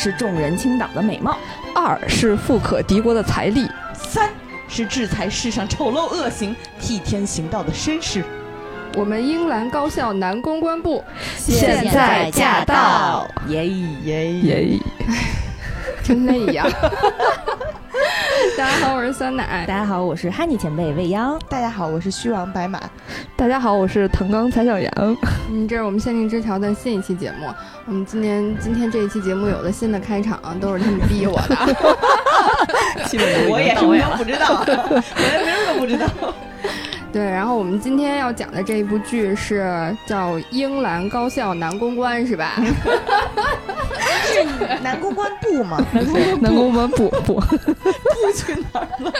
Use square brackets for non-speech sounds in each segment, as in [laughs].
是众人倾倒的美貌，二是富可敌国的财力，三是制裁世上丑陋恶行、替天行道的绅士。我们英兰高校男公关部现在驾到，耶耶耶！真累呀！[laughs] 大家好，我是酸奶。大家好，我是哈尼前辈未央。大家好，我是虚王白马。大家好，我是藤冈才小阳。嗯，这是我们限定之条的新一期节目。我们今年今天这一期节目有了新的开场，都是他们逼我的。[laughs] 我也是，我也不知道，[laughs] 我连名都不知道。对，然后我们今天要讲的这一部剧是叫《英兰高校男公关》，是吧？是 [laughs] 男公关部吗？[laughs] 男公关部不不 [laughs] 去哪儿了？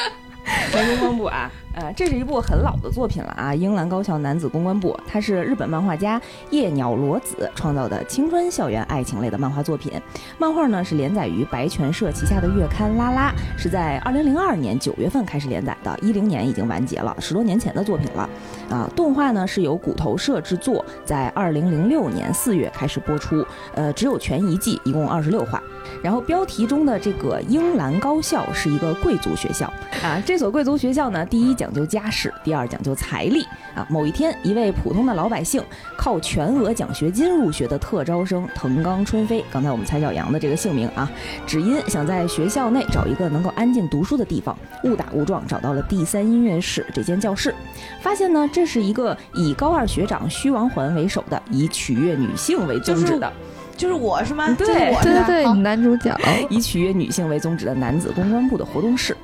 男公关部啊。呃，这是一部很老的作品了啊，《英兰高校男子公关部》，它是日本漫画家夜鸟罗子创造的青春校园爱情类的漫画作品。漫画呢是连载于白泉社旗下的月刊《拉拉》，是在二零零二年九月份开始连载的，一零年已经完结了，十多年前的作品了。啊，动画呢是由骨头社制作，在二零零六年四月开始播出，呃，只有全一季，一共二十六话。然后标题中的这个英兰高校是一个贵族学校啊，这所贵族学校呢，第一讲究家世，第二讲究财力啊。某一天，一位普通的老百姓靠全额奖学金入学的特招生藤冈春飞，刚才我们蔡小阳的这个姓名啊，只因想在学校内找一个能够安静读书的地方，误打误撞找到了第三音乐室这间教室，发现呢，这是一个以高二学长虚王环为首的，以取悦女性为宗旨的。就是我是吗？对对对，男主角以取悦女性为宗旨的男子公关部的活动室，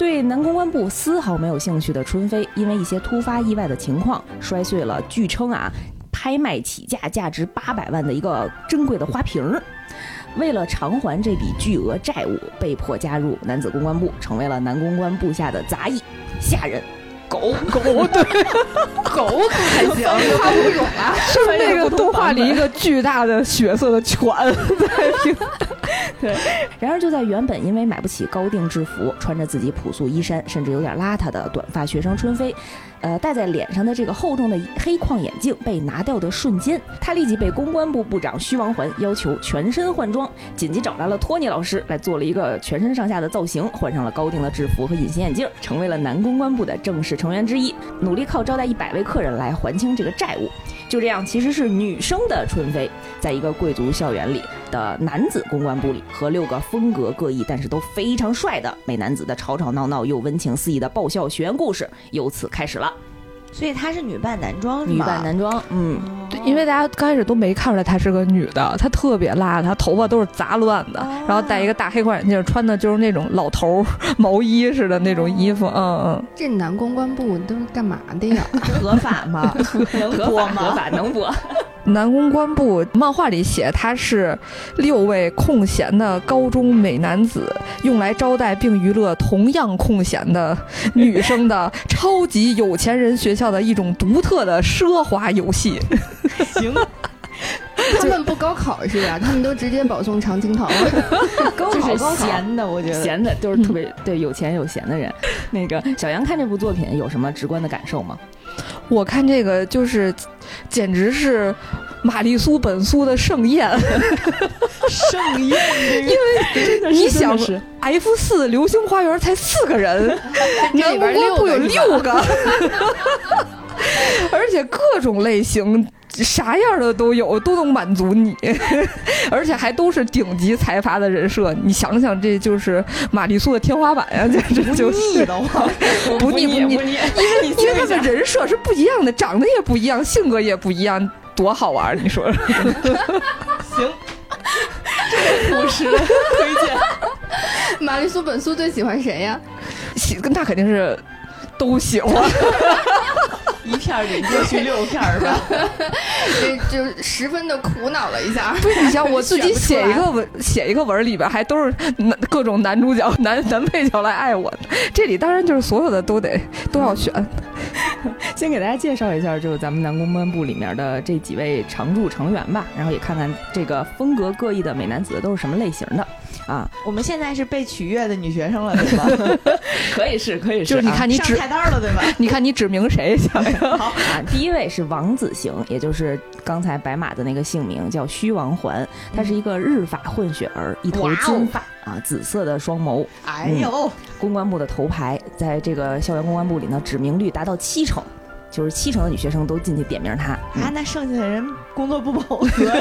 对男公关部丝毫没有兴趣的春飞，因为一些突发意外的情况，摔碎了据称啊拍卖起价价值八百万的一个珍贵的花瓶儿。为了偿还这笔巨额债务，被迫加入男子公关部，成为了男公关部下的杂役下人。[laughs] 狗狗对，狗可还行，花无种啊，是那个动画里一个 [laughs] 巨大的血色的犬 [laughs] 在听。对，然而就在原本因为买不起高定制服，穿着自己朴素衣衫，甚至有点邋遢的短发学生春飞。呃，戴在脸上的这个厚重的黑框眼镜被拿掉的瞬间，他立即被公关部部长徐王环要求全身换装，紧急找来了托尼老师来做了一个全身上下的造型，换上了高定的制服和隐形眼镜，成为了男公关部的正式成员之一，努力靠招待一百位客人来还清这个债务。就这样，其实是女生的春飞，在一个贵族校园里的男子公关部里，和六个风格各异但是都非常帅的美男子的吵吵闹闹又温情四溢的爆笑学员故事由此开始了。所以她是女扮男装，女扮男装，嗯，对，因为大家刚开始都没看出来她是个女的，她特别邋遢，头发都是杂乱的，然后戴一个大黑框眼镜，穿的就是那种老头毛衣似的那种衣服，嗯嗯。这男公关部都是干嘛的呀？[laughs] 合法吗？[laughs] 能播吗？合法能播。男公关部漫画里写他是六位空闲的高中美男子用来招待并娱乐同样空闲的女生的超级有钱人学校的一种独特的奢华游戏。行，[laughs] 他们不高考是吧？他们都直接保送常青藤。[laughs] 高考闲的，我觉得闲的都是特别对有钱有闲的人。那个小杨看这部作品有什么直观的感受吗？我看这个就是，简直是玛丽苏本苏的盛宴，盛宴。因为你想，F 四流星花园才四个人，[laughs] 男公关部有六个，[laughs] 而且各种类型。啥样的都有，都能满足你，[laughs] 而且还都是顶级财阀的人设。你想想，这就是玛丽苏的天花板呀！[laughs] 简直就腻的慌，[laughs] 不腻不腻，因为因为他们人设是不一样的，长得也不一样，性格也不一样，多好玩！你说？行，这个朴实推荐。玛丽苏本苏最喜欢谁呀？喜那肯定是都喜欢。一片给过去六片是吧？[laughs] 就就十分的苦恼了一下。不是你像我自己写一个文，写一个文里边还都是男各种男主角、男男配角来爱我，这里当然就是所有的都得都要选。[laughs] 先给大家介绍一下，就是咱们南公关部里面的这几位常驻成员吧，然后也看看这个风格各异的美男子都是什么类型的啊。我们现在是被取悦的女学生了，对吧？[laughs] 可以是，可以是，就是你看你指上菜单了，对吧？[laughs] 你看你指明谁？想想 [laughs] 好，啊，第一位是王子行，也就是刚才白马的那个姓名叫虚王环，他是一个日法混血儿，一头金发啊，紫色的双眸，哎呦，公关部的头牌，在这个校园公关部里呢，指名率达到七成，就是七成的女学生都进去点名他。嗯啊，那剩下的人工作不饱和呀。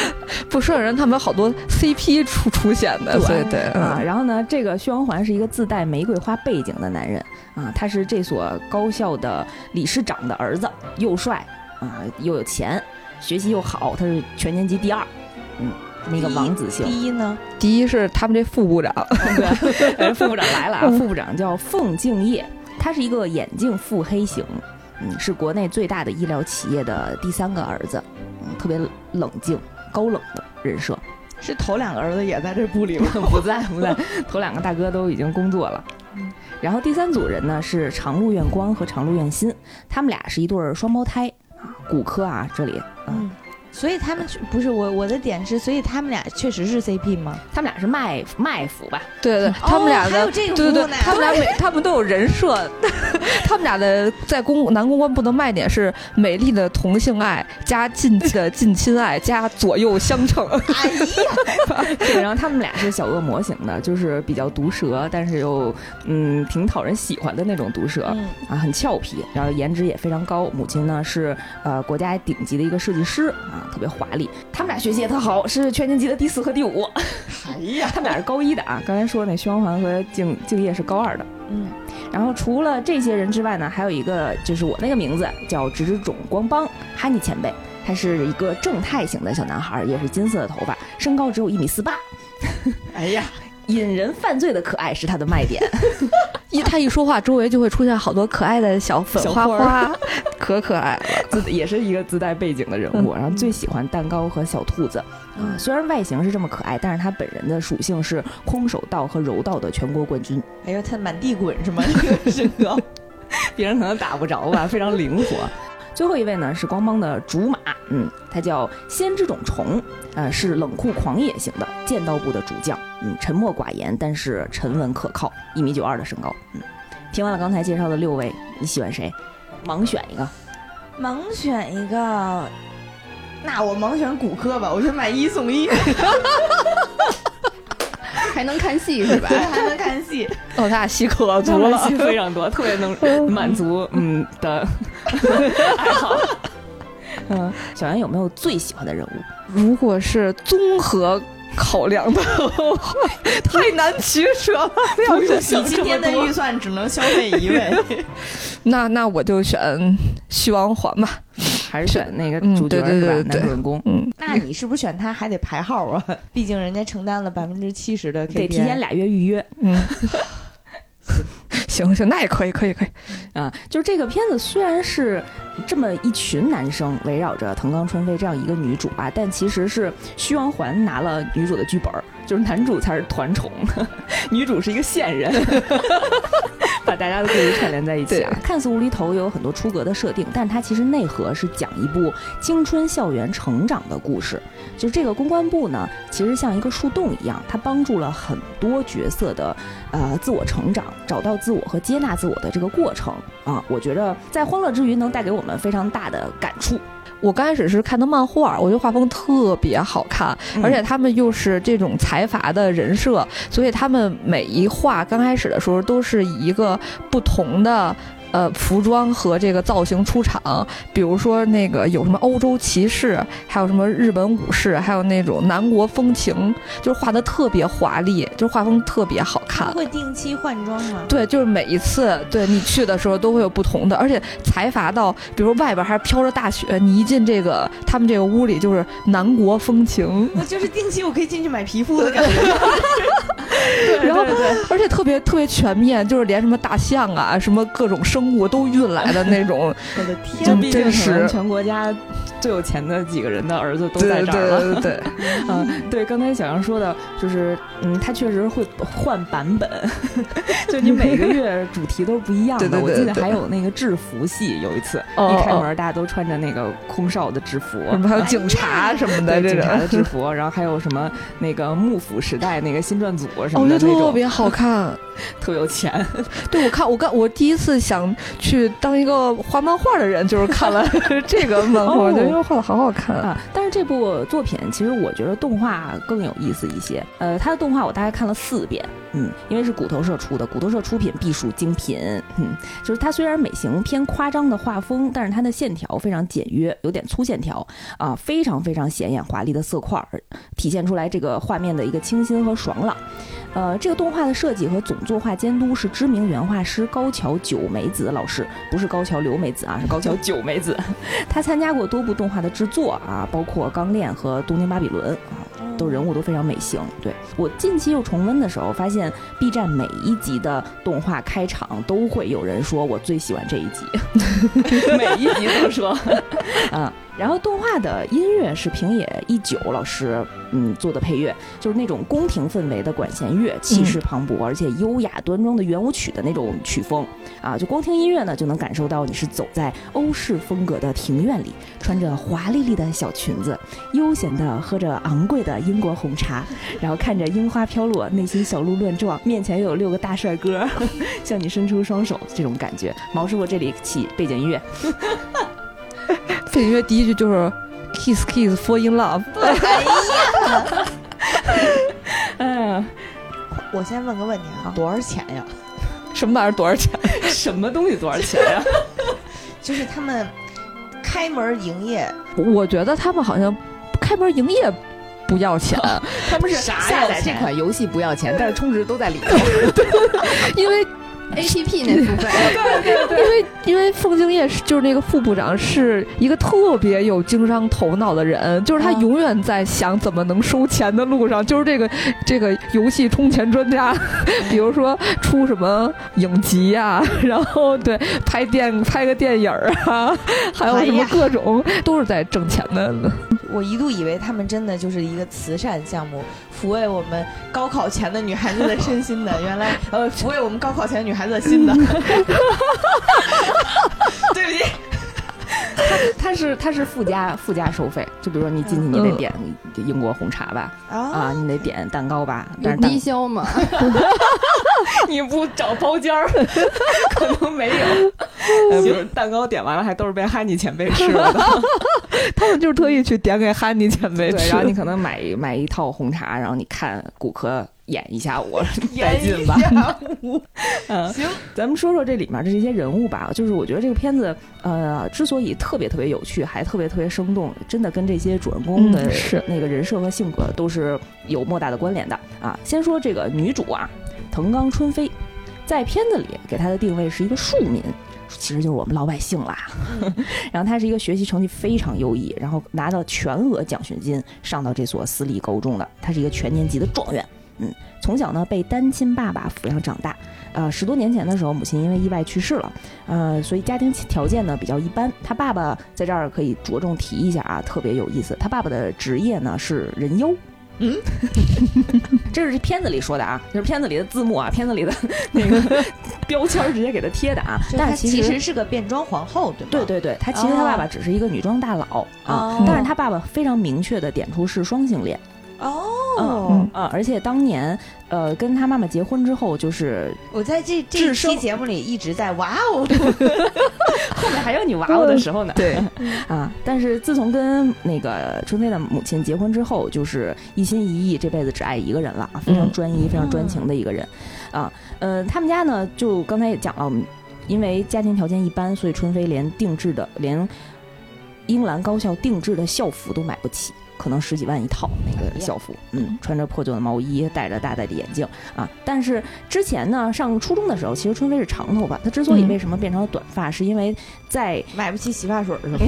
[laughs] 不说人，他们有好多 CP 出出现的，对对对，啊，嗯，然后呢，这个薛王环是一个自带玫瑰花背景的男人啊，他是这所高校的理事长的儿子，又帅啊，又有钱，学习又好，他是全年级第二，嗯，那个王子姓。第一呢，第一是他们这副部长，[laughs] 对，呃副部长来了啊，[laughs] 副部长叫凤敬业，他是一个眼镜腹黑型，嗯，是国内最大的医疗企业的第三个儿子，嗯，特别冷静、高冷的人设。是头两个儿子也在这部里吗？[laughs] 不在不在，[laughs] 头两个大哥都已经工作了。然后第三组人呢是长路院光和长路院新，他们俩是一对儿双胞胎啊，骨科啊这里，嗯，嗯，所以他们是不是我我的点是，所以他们俩确实是 CP 吗？他们俩是卖卖腐吧？对对，他们俩的对对对他们俩每 [laughs] 他们都有人设，[laughs] 他们俩的在公男公关部的卖点是美丽的同性爱加近的近亲爱加左右相称。哎呀，[laughs] 对，然后他们俩是小恶魔型的，就是比较毒舌，但是又嗯挺讨人喜欢的那种毒舌。嗯，啊，很俏皮，然后颜值也非常高。母亲呢是呃国家顶级的一个设计师啊，特别华丽。他们俩学习也特好，是全年级的第四和第五。哎呀，[laughs] 他们俩是高一的啊，刚才说那徐光环和敬敬业是高二的。嗯，然后除了这些人之外呢，还有一个就是我那个名字叫直之种光邦哈尼前辈，他是一个正太型的小男孩，也是金色的头发，身高只有一米四八，[laughs] 哎呀，引人犯罪的可爱是他的卖点。[laughs] 一他一说话，周围就会出现好多可爱的小粉花小花花，可可爱了。自 [laughs] 也是一个自带背景的人物，然后最喜欢蛋糕和小兔子。啊，虽然外形是这么可爱，但是他本人的属性是空手道和柔道的全国冠军，哎呦，他满地滚是吗？这个身高，[laughs] 别人可能打不着吧，非常灵活。最后一位呢是光邦的竹马，嗯，他叫先知种虫，呃，是冷酷狂野型的剑道部的主将，嗯，沉默寡言，但是沉稳可靠，一米九二的身高，嗯。听完了刚才介绍的六位，你喜欢谁？盲选一个，盲选一个。那我盲选骨科吧，我先买一送一，[laughs] 还能看戏是吧？[laughs] 还能看戏。哦，他俩戏可足了。戏非常多，特别能 [laughs] 满足嗯的 [laughs] 爱好。嗯，小袁有没有最喜欢的人物？如果是综合考量的话，太难取舍了。你今天的预算只能消费一位，那那我就选徐王环吧。还是选那个嗯主角、对对对是吧？男主人公。嗯，那你是不是选他还得排号啊？[laughs] 毕竟人家承担了百分之七十的 KPI，得提前俩月预约嗯，[laughs] 行行，那也可以，可以，可以。啊！就是这个片子虽然是这么一群男生围绕着藤冈春飞这样一个女主啊，但其实是虚王环拿了女主的剧本儿，就是男主才是团宠，[laughs] 女主是一个线人，[laughs] 把大家的故事串联在一起啊。看似无厘头，有很多出格的设定，但它其实内核是讲一部青春校园成长的故事。就这个公关部呢，其实像一个树洞一样，它帮助了很多角色的呃自我成长，找到自我和接纳自我的这个过程啊。我觉得在欢乐之余能带给我们非常大的感触。我刚开始是看的漫画，我觉得画风特别好看，嗯而且他们又是这种财阀的人设，所以他们每一画刚开始的时候都是以一个不同的。呃，服装和这个造型出场，比如说那个有什么欧洲骑士，还有什么日本武士，还有那种南国风情，就是画的特别华丽，就是画风特别好看。会定期换装吗？对，就是每一次对你去的时候都会有不同的，而且财阀到，比如外边还飘着大雪，你一进这个他们这个屋里就是南国风情，我就是定期我可以进去买皮肤的感觉。[laughs] 然后而且特别特别全面，就是连什么大象啊，什么各种生物都运来的那种。[laughs] 我的这天，毕竟全国家最有钱的几个人的儿子都在这儿了。对对对，嗯，[laughs] 对，刚才小杨说的，就是嗯，他确实会换版本，[laughs] 就你每个月主题都是不一样的。对对对我记得还有那个制服戏，有一次、一开门，大家都穿着那个空少的制服，什么还有警察什么的对警察的制。服，然后还有什么那个幕府时代那个新撰组什么的特别好看。特别有钱。对，我看我刚我第一次想去当一个画漫画的人，就是看了 [laughs] 这个漫画，觉得因为画的好好看。啊，但是这部作品其实我觉得动画更有意思一些。呃，它的动画我大概看了四遍，嗯，因为是骨头社出的，骨头社出品必属精品，嗯，就是它虽然美型偏夸张的画风，但是它的线条非常简约，有点粗线条啊，非常非常显眼华丽的色块，体现出来这个画面的一个清新和爽朗。呃，这个动画的设计和总作画监督是知名原画师高桥久美子老师，不是高桥留美子啊，是高桥久美子。他参加过多部动画的制作啊，包括《钢炼》和《东京巴比伦》啊，都人物都非常美型。对我近期又重温的时候，发现 B 站每一集的动画开场都会有人说我最喜欢这一集，[laughs] 每一集都说啊。[laughs] 然后动画的音乐是平野一九老师嗯做的配乐，就是那种宫廷氛围的管弦乐，气势磅礴而且优雅端庄的圆舞曲的那种曲风啊，就光听音乐呢就能感受到你是走在欧式风格的庭院里，穿着华丽丽的小裙子，悠闲地喝着昂贵的英国红茶，然后看着樱花飘落，内心小鹿乱撞，面前又有六个大帅哥 [laughs] 向你伸出双手，这种感觉。毛师傅这里起背景音乐，背景乐第一句就是 “kiss kiss fall in love”，嗯，[laughs] 我先问个问题啊，多少钱呀？什么玩意儿多少钱？[laughs] 什么东西多少钱呀、[laughs] 就是他们开门营业，我觉得他们好像开门营业不要钱，他们是啥下载这款游戏不要钱，但是充值都在里头。因为 A P P 那部分，[laughs] 因为因为凤敬业是就是那个副部长是一个特别有经商头脑的人，就是他啊永远在想怎么能收钱的路上，就是这个这个游戏充钱专家，比如说出什么影集呀、然后对拍电拍个电影儿啊，还有什么各种都是在挣钱的。我一度以为他们真的就是一个慈善项目，抚慰我们高考前的女孩子的身心的。[laughs] 原来呃，抚慰我们高考前女孩子的心的。[laughs] 对不起，[laughs] 它是它是附加附加收费，就比如说你进去你得嗯点英国红茶吧，啊，啊，你得点蛋糕吧，但是蛋低消吗？[laughs] 你不找包间儿，可能没有。呃，[laughs] 比如蛋糕点完了，还都是被哈尼前辈吃了的。他们就是特意去点给哈尼前辈对，吃然后你可能买买一套红茶，然后你看骨科演一下我，[laughs] 带劲吧？[laughs] 嗯，行，咱们说说这里面的这些人物吧。就是我觉得这个片子，呃，之所以特别特别有趣，还特别特别生动，真的跟这些主人公的那个人设和性格都是有莫大的关联的啊。先说这个女主啊，藤冈春飞，在片子里给她的定位是一个庶民。其实就是我们老百姓啦，[laughs] 然后她是一个学习成绩非常优异，然后拿到全额奖学金上到这所私立高中的，她是一个全年级的状元。嗯，从小呢被单亲爸爸抚养长大，呃，十多年前的时候，母亲因为意外去世了，呃，所以家庭条件呢比较一般。他爸爸在这儿可以着重提一下啊，特别有意思。他爸爸的职业呢是人妖。嗯，[laughs] 这是片子里说的啊，就是片子里的字幕啊，片子里的 [laughs] 那个标签儿直接给他贴的啊。但是其实是个变装皇后，对吗？对对对，他其实他爸爸只是一个女装大佬啊，哦但是他爸爸非常明确的点出是双性恋。哦嗯，啊，而且当年呃跟他妈妈结婚之后，就是我在这这期节目里一直在哇哦，[laughs] 后面还有你哇哦的时候呢。对，[laughs] 啊，但是自从跟那个春飞的母亲结婚之后，就是一心一意，这辈子只爱一个人了，啊非常嗯专一、非常专情的一个人。啊，呃，他们家呢，就刚才也讲了，因为家庭条件一般，所以春飞连定制的连英兰高校定制的校服都买不起。可能十几万一套那个校服，嗯，穿着破旧的毛衣，戴着大大的眼镜啊。但是之前呢，上初中的时候，其实春飞是长头发。她之所以为什么变成了短发，是因为在买不起洗发水是吗？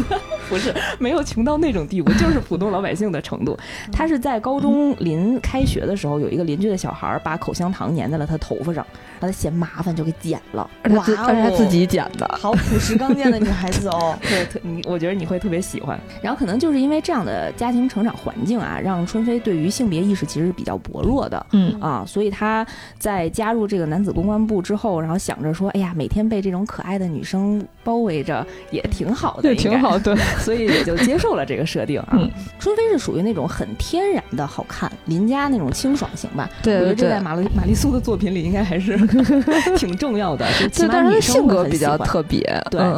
[laughs] 不是，没有穷到那种地步，就是普通老百姓的程度。她是在高中临开学的时候，有一个邻居的小孩把口香糖粘在了她头发上，让她嫌麻烦就给剪了。哇、哦而且她自己剪的，好朴实刚健的女孩子哦。[laughs] 对，特你我觉得你会特别喜欢。然后可能就是因为这样的家庭成长环境啊，让春飞对于性别意识其实是比较薄弱的。嗯啊，所以她在加入这个男子公关部之后，然后想着说，哎呀，每天被这种可爱的女生包围着也挺好的，也，挺好，对。[laughs] 所以也就接受了这个设定啊。春飞是属于那种很天然的好看，邻家那种清爽型吧。对，我觉得这在玛丽玛丽苏的作品里应该还是 [laughs] 挺重要的。就起码女生性格比较特别。对对，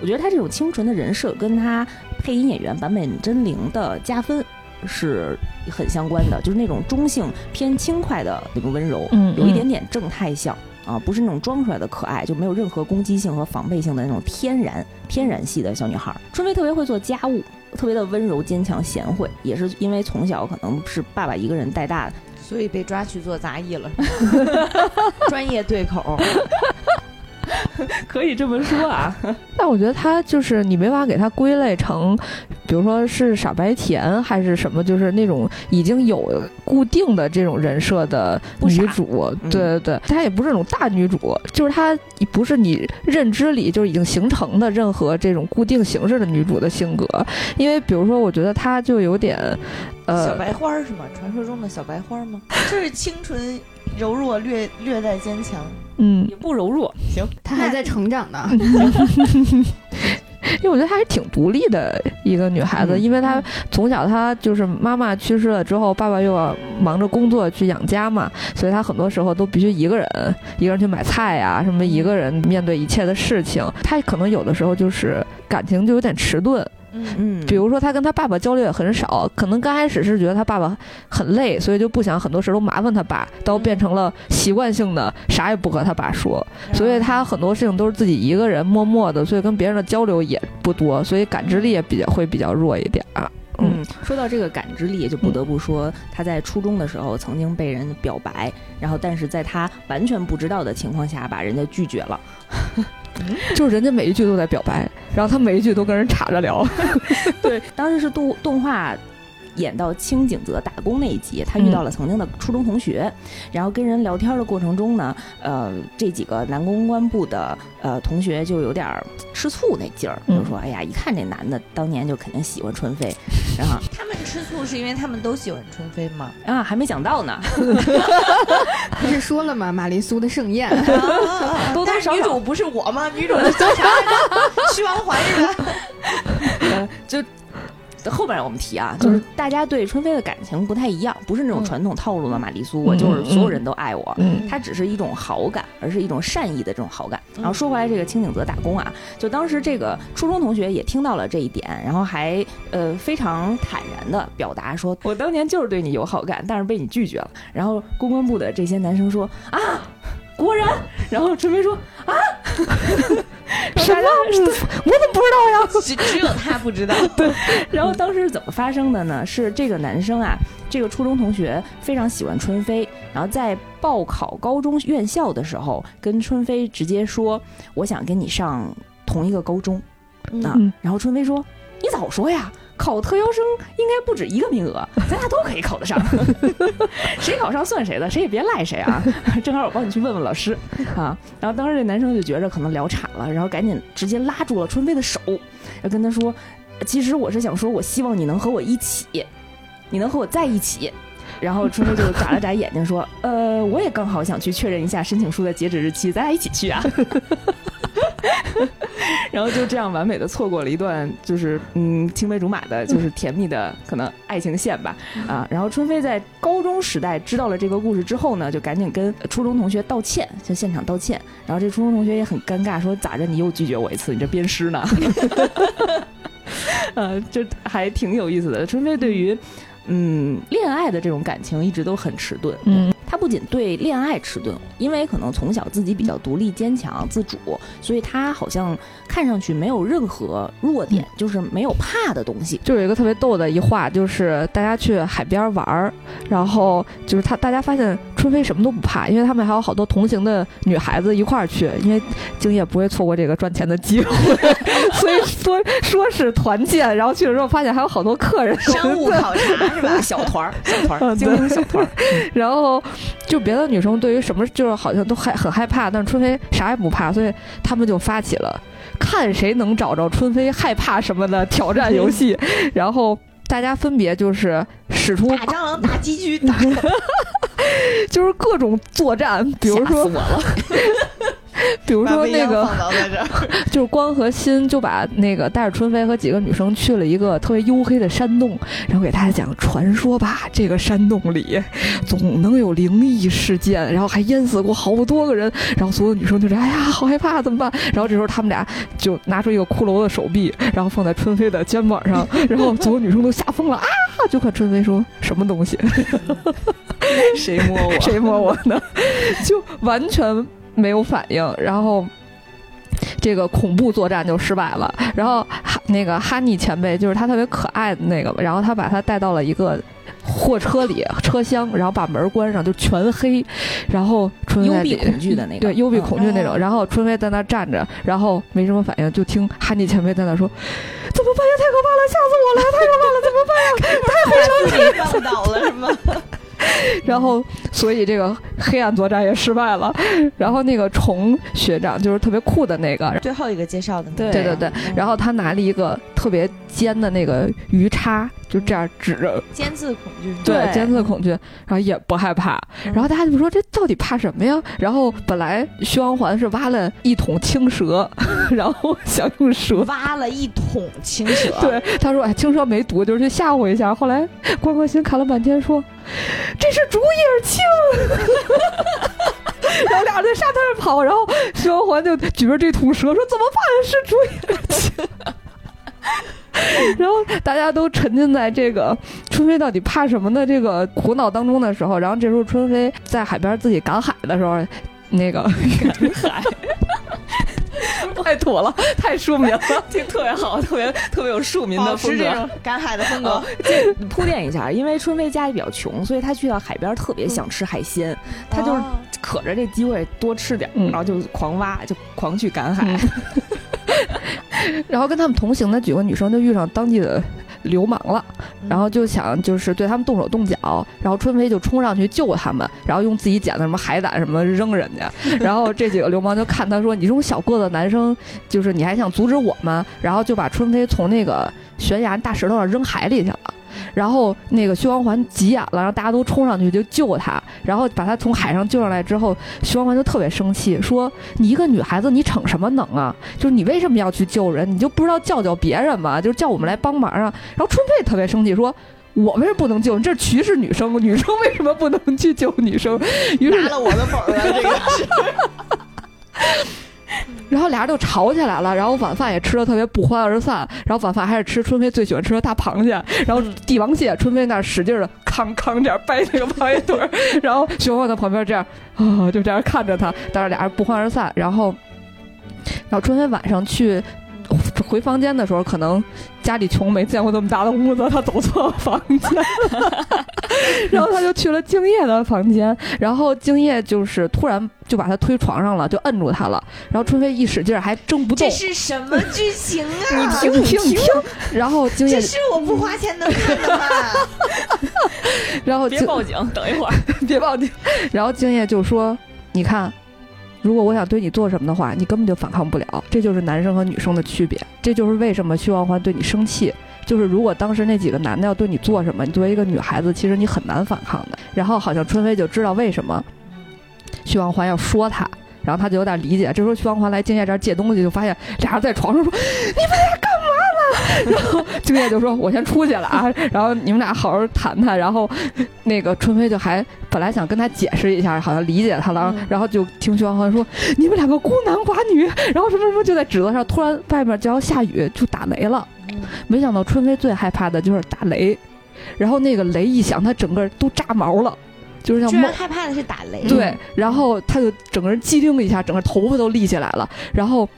我觉得她这种清纯的人设跟她配音演员坂本真绫的加分是很相关的，就是那种中性偏轻快的那种温柔，有一点点正太像啊，不是那种装出来的可爱，就没有任何攻击性和防备性的那种天然天然系的小女孩。春飞特别会做家务，特别的温柔坚强贤惠，也是因为从小可能是爸爸一个人带大的，所以被抓去做杂役了，[laughs] 专业对口。可以这么说啊，[laughs] 但我觉得他就是你没法给他归类成，比如说是傻白甜还是什么，就是那种已经有固定的这种人设的女主。对对对，她也不是那种大女主，就是她不是你认知里就已经形成的任何这种固定形式的女主的性格。因为比如说，我觉得她就有点，呃，小白花是吗？传说中的小白花吗？就是清纯。柔弱，略略带坚强，嗯，也不柔弱。行，她还在成长呢。[laughs] 因为我觉得她还挺独立的一个女孩子，因为她从小她就是妈妈去世了之后，爸爸又要忙着工作去养家嘛，所以她很多时候都必须一个人，一个人去买菜呀，什么一个人面对一切的事情。她可能有的时候就是感情就有点迟钝。嗯。比如说他跟他爸爸交流也很少，可能刚开始是觉得他爸爸很累，所以就不想很多事都麻烦他爸，到变成了习惯性的啥也不和他爸说，所以他很多事情都是自己一个人默默的，所以跟别人的交流也不多，所以感知力也比较会比较弱一点啊。嗯，说到这个感知力，就不得不说他在初中的时候曾经被人表白，然后但是在他完全不知道的情况下把人家拒绝了。就是人家每一句都在表白，然后他每一句都跟人插着聊。[laughs] 对，当时是动动画。演到清景泽打工那一集，他遇到了曾经的初中同学，然后跟人聊天的过程中呢，呃，这几个男公关部的呃同学就有点吃醋那劲儿，就说：“哎呀，一看这男的当年就肯定喜欢春飞。”然后 [laughs] 他们吃醋是因为他们都喜欢春飞吗？啊，还没想到呢。[laughs] 不是说了吗？玛丽苏的盛宴，[laughs] 多多少女主不是我吗？女主是叫啥来着？徐王环是吧？呃，就。后边我们提啊，就是大家对春飞的感情不太一样，不是那种传统套路的玛丽苏，我就是所有人都爱我，他只是一种好感，而是一种善意的这种好感。然后说回来，这个清景泽打工啊，就当时这个初中同学也听到了这一点，然后还呃非常坦然的表达说，我当年就是对你有好感，但是被你拒绝了。然后公关部的这些男生说啊。果然，然后春飞说啊，[laughs] 什么？我怎么不知道呀？只只有他不知道。[laughs] 对，然后当时是怎么发生的呢？是这个男生啊，这个初中同学非常喜欢春飞，然后在报考高中院校的时候，跟春飞直接说：“我想跟你上同一个高中。”啊，然后春飞说：“你早说呀！”考特邀生应该不止一个名额，咱俩都可以考得上。[laughs] 谁考上算谁的，谁也别赖谁啊！[laughs] 正好我帮你去问问老师啊。然后当时这男生就觉着可能聊岔了，然后赶紧直接拉住了春飞的手，要跟他说：“其实我是想说，我希望你能和我一起，你能和我在一起。”然后春飞就眨了眨眼睛说：“ [laughs] 呃，我也刚好想去确认一下申请书的截止日期，咱俩一起去啊。” [laughs] 然后就这样完美的错过了一段就是嗯青梅竹马的，就是甜蜜的可能爱情线吧啊。然后春飞在高中时代知道了这个故事之后呢，就赶紧跟初中同学道歉，就现场道歉。然后这初中同学也很尴尬，说咋着你又拒绝我一次，你这鞭尸呢？呃，[laughs] 就还挺有意思的。春飞对于嗯恋爱的这种感情一直都很迟钝。嗯。他不仅对恋爱迟钝，因为可能从小自己比较独立坚强自主，所以他好像看上去没有任何弱点，就是没有怕的东西。就有一个特别逗的一话，就是大家去海边玩儿，然后就是他大家发现春飞什么都不怕，因为他们还有好多同行的女孩子一块儿去，因为敬业不会错过这个赚钱的机会，[laughs] 所以说说是团建，然后去了之后发现还有好多客人，商务考察是吧？小团儿，小团儿，嗯精英小团儿。[laughs] 然后就别的女生对于什么就是好像都害很害怕，但是春飞啥也不怕，所以他们就发起了看谁能找着春飞害怕什么的挑战游戏，然后大家分别就是使出打蟑螂、打鸡 [laughs] 狙、打就是各种作战，比如吓死说我了！[laughs] [laughs] 比如说那个 [laughs] 就是光和心就把那个带着春飞和几个女生去了一个特别黝黑的山洞，然后给大家讲传说吧，这个山洞里总能有灵异事件，然后还淹死过好多个人，然后所有女生就是哎呀好害怕怎么办？然后这时候他们俩就拿出一个骷髅的手臂，然后放在春飞的肩膀上，然后所有女生都吓疯了啊！就看春飞说什么东西，谁摸我？[laughs] 谁摸我呢？就完全没有反应，然后。这个恐怖作战就失败了，然后哈那个哈尼前辈就是他特别可爱的那个，然后他把他带到了一个货车里车厢，然后把门关上就全黑，然后春飞幽闭恐惧的那个，对幽闭嗯恐惧那种，哦然后春飞在那站着，然后没什么反应，就听哈尼前辈在那说：“怎么办呀？太可怕了，吓死我了！太可怕了，怎么办呀？[laughs] 自己放倒了是吗？[laughs] 然后，所以这个黑暗作战也失败了。然后那个虫学长就是特别酷的那个，最后一个介绍的那个，对对对，然后他拿了一个特别尖的那个鱼叉，就这样指着，尖刺恐惧，对，尖刺恐惧，然后也不害怕。然后大家就说这到底怕什么呀？然后本来薛王环是挖了一桶青蛇，[laughs] 然后想用蛇。挖了一桶青蛇，[laughs] 对，他说：“哎，青蛇没毒，就是去吓唬一下。”后来关关心看了半天，说：“这是竹叶青。[laughs] ”然后俩人在沙滩上跑，然后薛王环就举着这桶蛇说：“怎么办？是竹叶青。” [laughs] 然后大家都沉浸在这个春飞到底怕什么的这个苦恼当中的时候，然后这时候春飞在海边自己赶海的时候，那个赶海，[laughs] 太土了，太庶民了。这特别好，特别特别有庶民的风格。持这种赶海的风格。哦，这铺垫一下，因为春飞家里比较穷，所以他去到海边特别想吃海鲜，他就是哦。可着这机会多吃点，嗯。然后就狂挖，就狂去赶海。[laughs] [laughs] 然后跟他们同行的几个女生就遇上当地的流氓了，嗯。然后就想就是对他们动手动脚，然后春飞就冲上去救他们，然后用自己捡的什么海胆什么扔人家，[laughs] 然后这几个流氓就看他说你这种小个子男生，就是你还想阻止我们，然后就把春飞从那个悬崖大石头上扔海里去了。然后那个薛光环急眼了，然后大家都冲上去就救他，然后把他从海上救上来之后，薛光环就特别生气，说：“你一个女孩子，你逞什么能啊？就是你为什么要去救人？你就不知道叫叫别人吗？就是叫我们来帮忙啊！”然后春飞特别生气，说。我为什么不能救你？这渠是女生，女生为什么不能去救女生？于是拿了我的本儿了，这个是。[laughs] 然后俩人就吵起来了，然后晚饭也吃的特别不欢而散。然后晚饭还是吃春飞最喜欢吃的大螃蟹，然后帝王蟹，春飞那使劲的康康这样掰那个螃蟹腿，然后熊猫在旁边这样啊，就这样看着他，但是俩人不欢而散。然后，然后春飞晚上去回房间的时候，可能家里穷，没见过这么大的屋子，他走错房间了，[laughs] 然后他就去了敬业的房间，然后敬业就是突然就把他推床上了，就摁住他了，然后春飞一使劲儿还挣不动这，是什么剧情啊？你听你 [laughs] 听听，然后敬业这，是我不花钱能看的吗？[laughs] 然后敬别报警，等一会儿。别报警，然后敬业就说，你看。如果我想对你做什么的话，你根本就反抗不了，这就是男生和女生的区别，这就是为什么徐王环对你生气。就是如果当时那几个男的要对你做什么，你作为一个女孩子，其实你很难反抗的。然后好像春飞就知道为什么徐王环要说他，然后他就有点理解。这时候徐王环来敬业这儿借东西，就发现俩人在床上说：“你们俩干嘛？” [laughs] 然后敬业就说：“我先出去了啊。”然后你们俩好好谈谈。然后那个春飞就还本来想跟他解释一下，好像理解他了，嗯然后就听徐王环说：“你们两个孤男寡女。”然后什么什么就在指责上，突然外面就要下雨，就打雷了。没想到春飞最害怕的就是打雷，然后那个雷一响，他整个都炸毛了，就是像梦居然害怕的是打雷。对，然后他就整个人机灵一下，整个头发都立起来了，然后。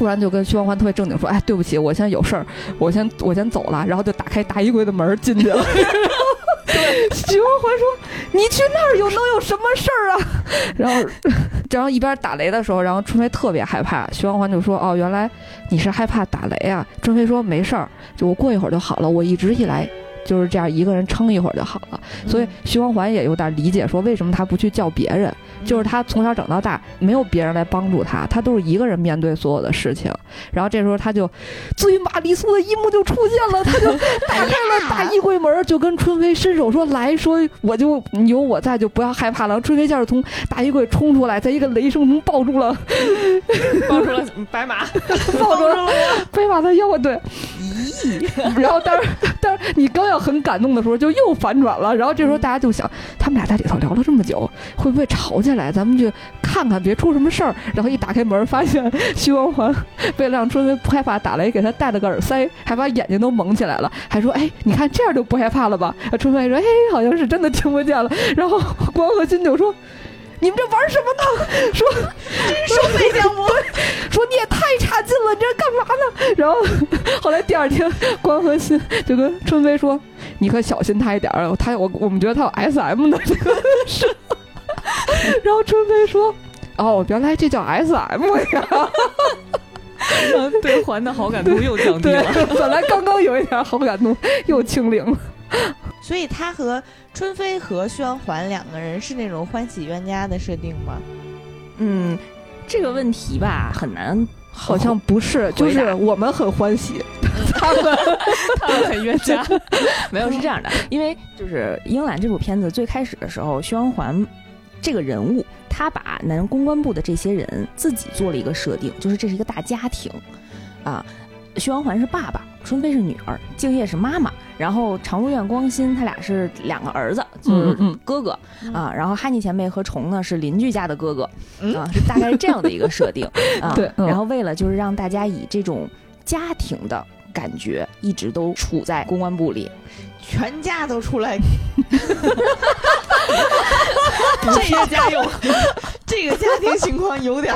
突然就跟徐光环特别正经说：“哎，对不起，我现在有事儿，我先我先走了。”然后就打开大衣柜的门进去了。徐光环说：“你去那儿有能有什么事儿啊？”然后，然后一边打雷的时候，然后春飞特别害怕。徐光环就说：“哦，原来你是害怕打雷啊？”春飞说：“没事儿，就我过一会儿就好了。我一直以来。”就是这样，一个人撑一会儿就好了。所以徐光环也有点理解，说为什么他不去叫别人？就是他从小长到大，没有别人来帮助他，他都是一个人面对所有的事情。然后这时候他就最玛丽苏的一幕就出现了，他就 [laughs] 打开了大衣柜门，就跟春飞伸手说：“来说，我就有我在，就不要害怕了。”春飞一下就从大衣柜冲出来，在一个雷声中抱住了，[laughs] 抱住了白马，[laughs] 抱住了白马的腰，对。咦，然后但是但是你刚要很感动的时候，就又反转了。然后这时候大家就想，他们俩在里头聊了这么久，会不会吵起来？咱们去看看，别出什么事儿。然后一打开门，发现 [laughs] 徐光环为了让春飞不害怕打雷，给他戴了个耳塞，还把眼睛都蒙起来了，还说：“哎，你看这样就不害怕了吧？”春飞说：“哎，好像是真的听不见了。”然后 [laughs] 光和新就说。你们这玩什么呢？[laughs] 说真是收费项目。[laughs] 说你也太差劲了，你这干嘛呢？然后后来第二天，关和新就跟春飞说：“你可小心他一点儿，他我我们觉得他有 S M 的这个是。”然后春飞说：“哦，原来这叫 S M 呀。”对环的好感度又降低了。[laughs] 本来刚刚有一点好感度，又清零了。所以他和春飞和宣环两个人是那种欢喜冤家的设定吗？嗯，这个问题吧很难，好像不是，就是我们很欢喜，[laughs] 他们他们很冤家。没有是这样的，因为就是《英兰》这部片子最开始的时候，宣环这个人物，他把男公关部的这些人自己做了一个设定，就是这是一个大家庭啊。徐光环是爸爸，春飞是女儿，敬业是妈妈，然后常如愿、光心他俩是两个儿子，就是哥哥啊。然后哈尼前辈和虫呢是邻居家的哥哥啊，是大概是这样的一个设定 [laughs] 啊。对，然后为了就是让大家以这种家庭的感觉一直都处在公关部里，[laughs] 全家都出来，[laughs] 这个家有，这个家庭情况有点。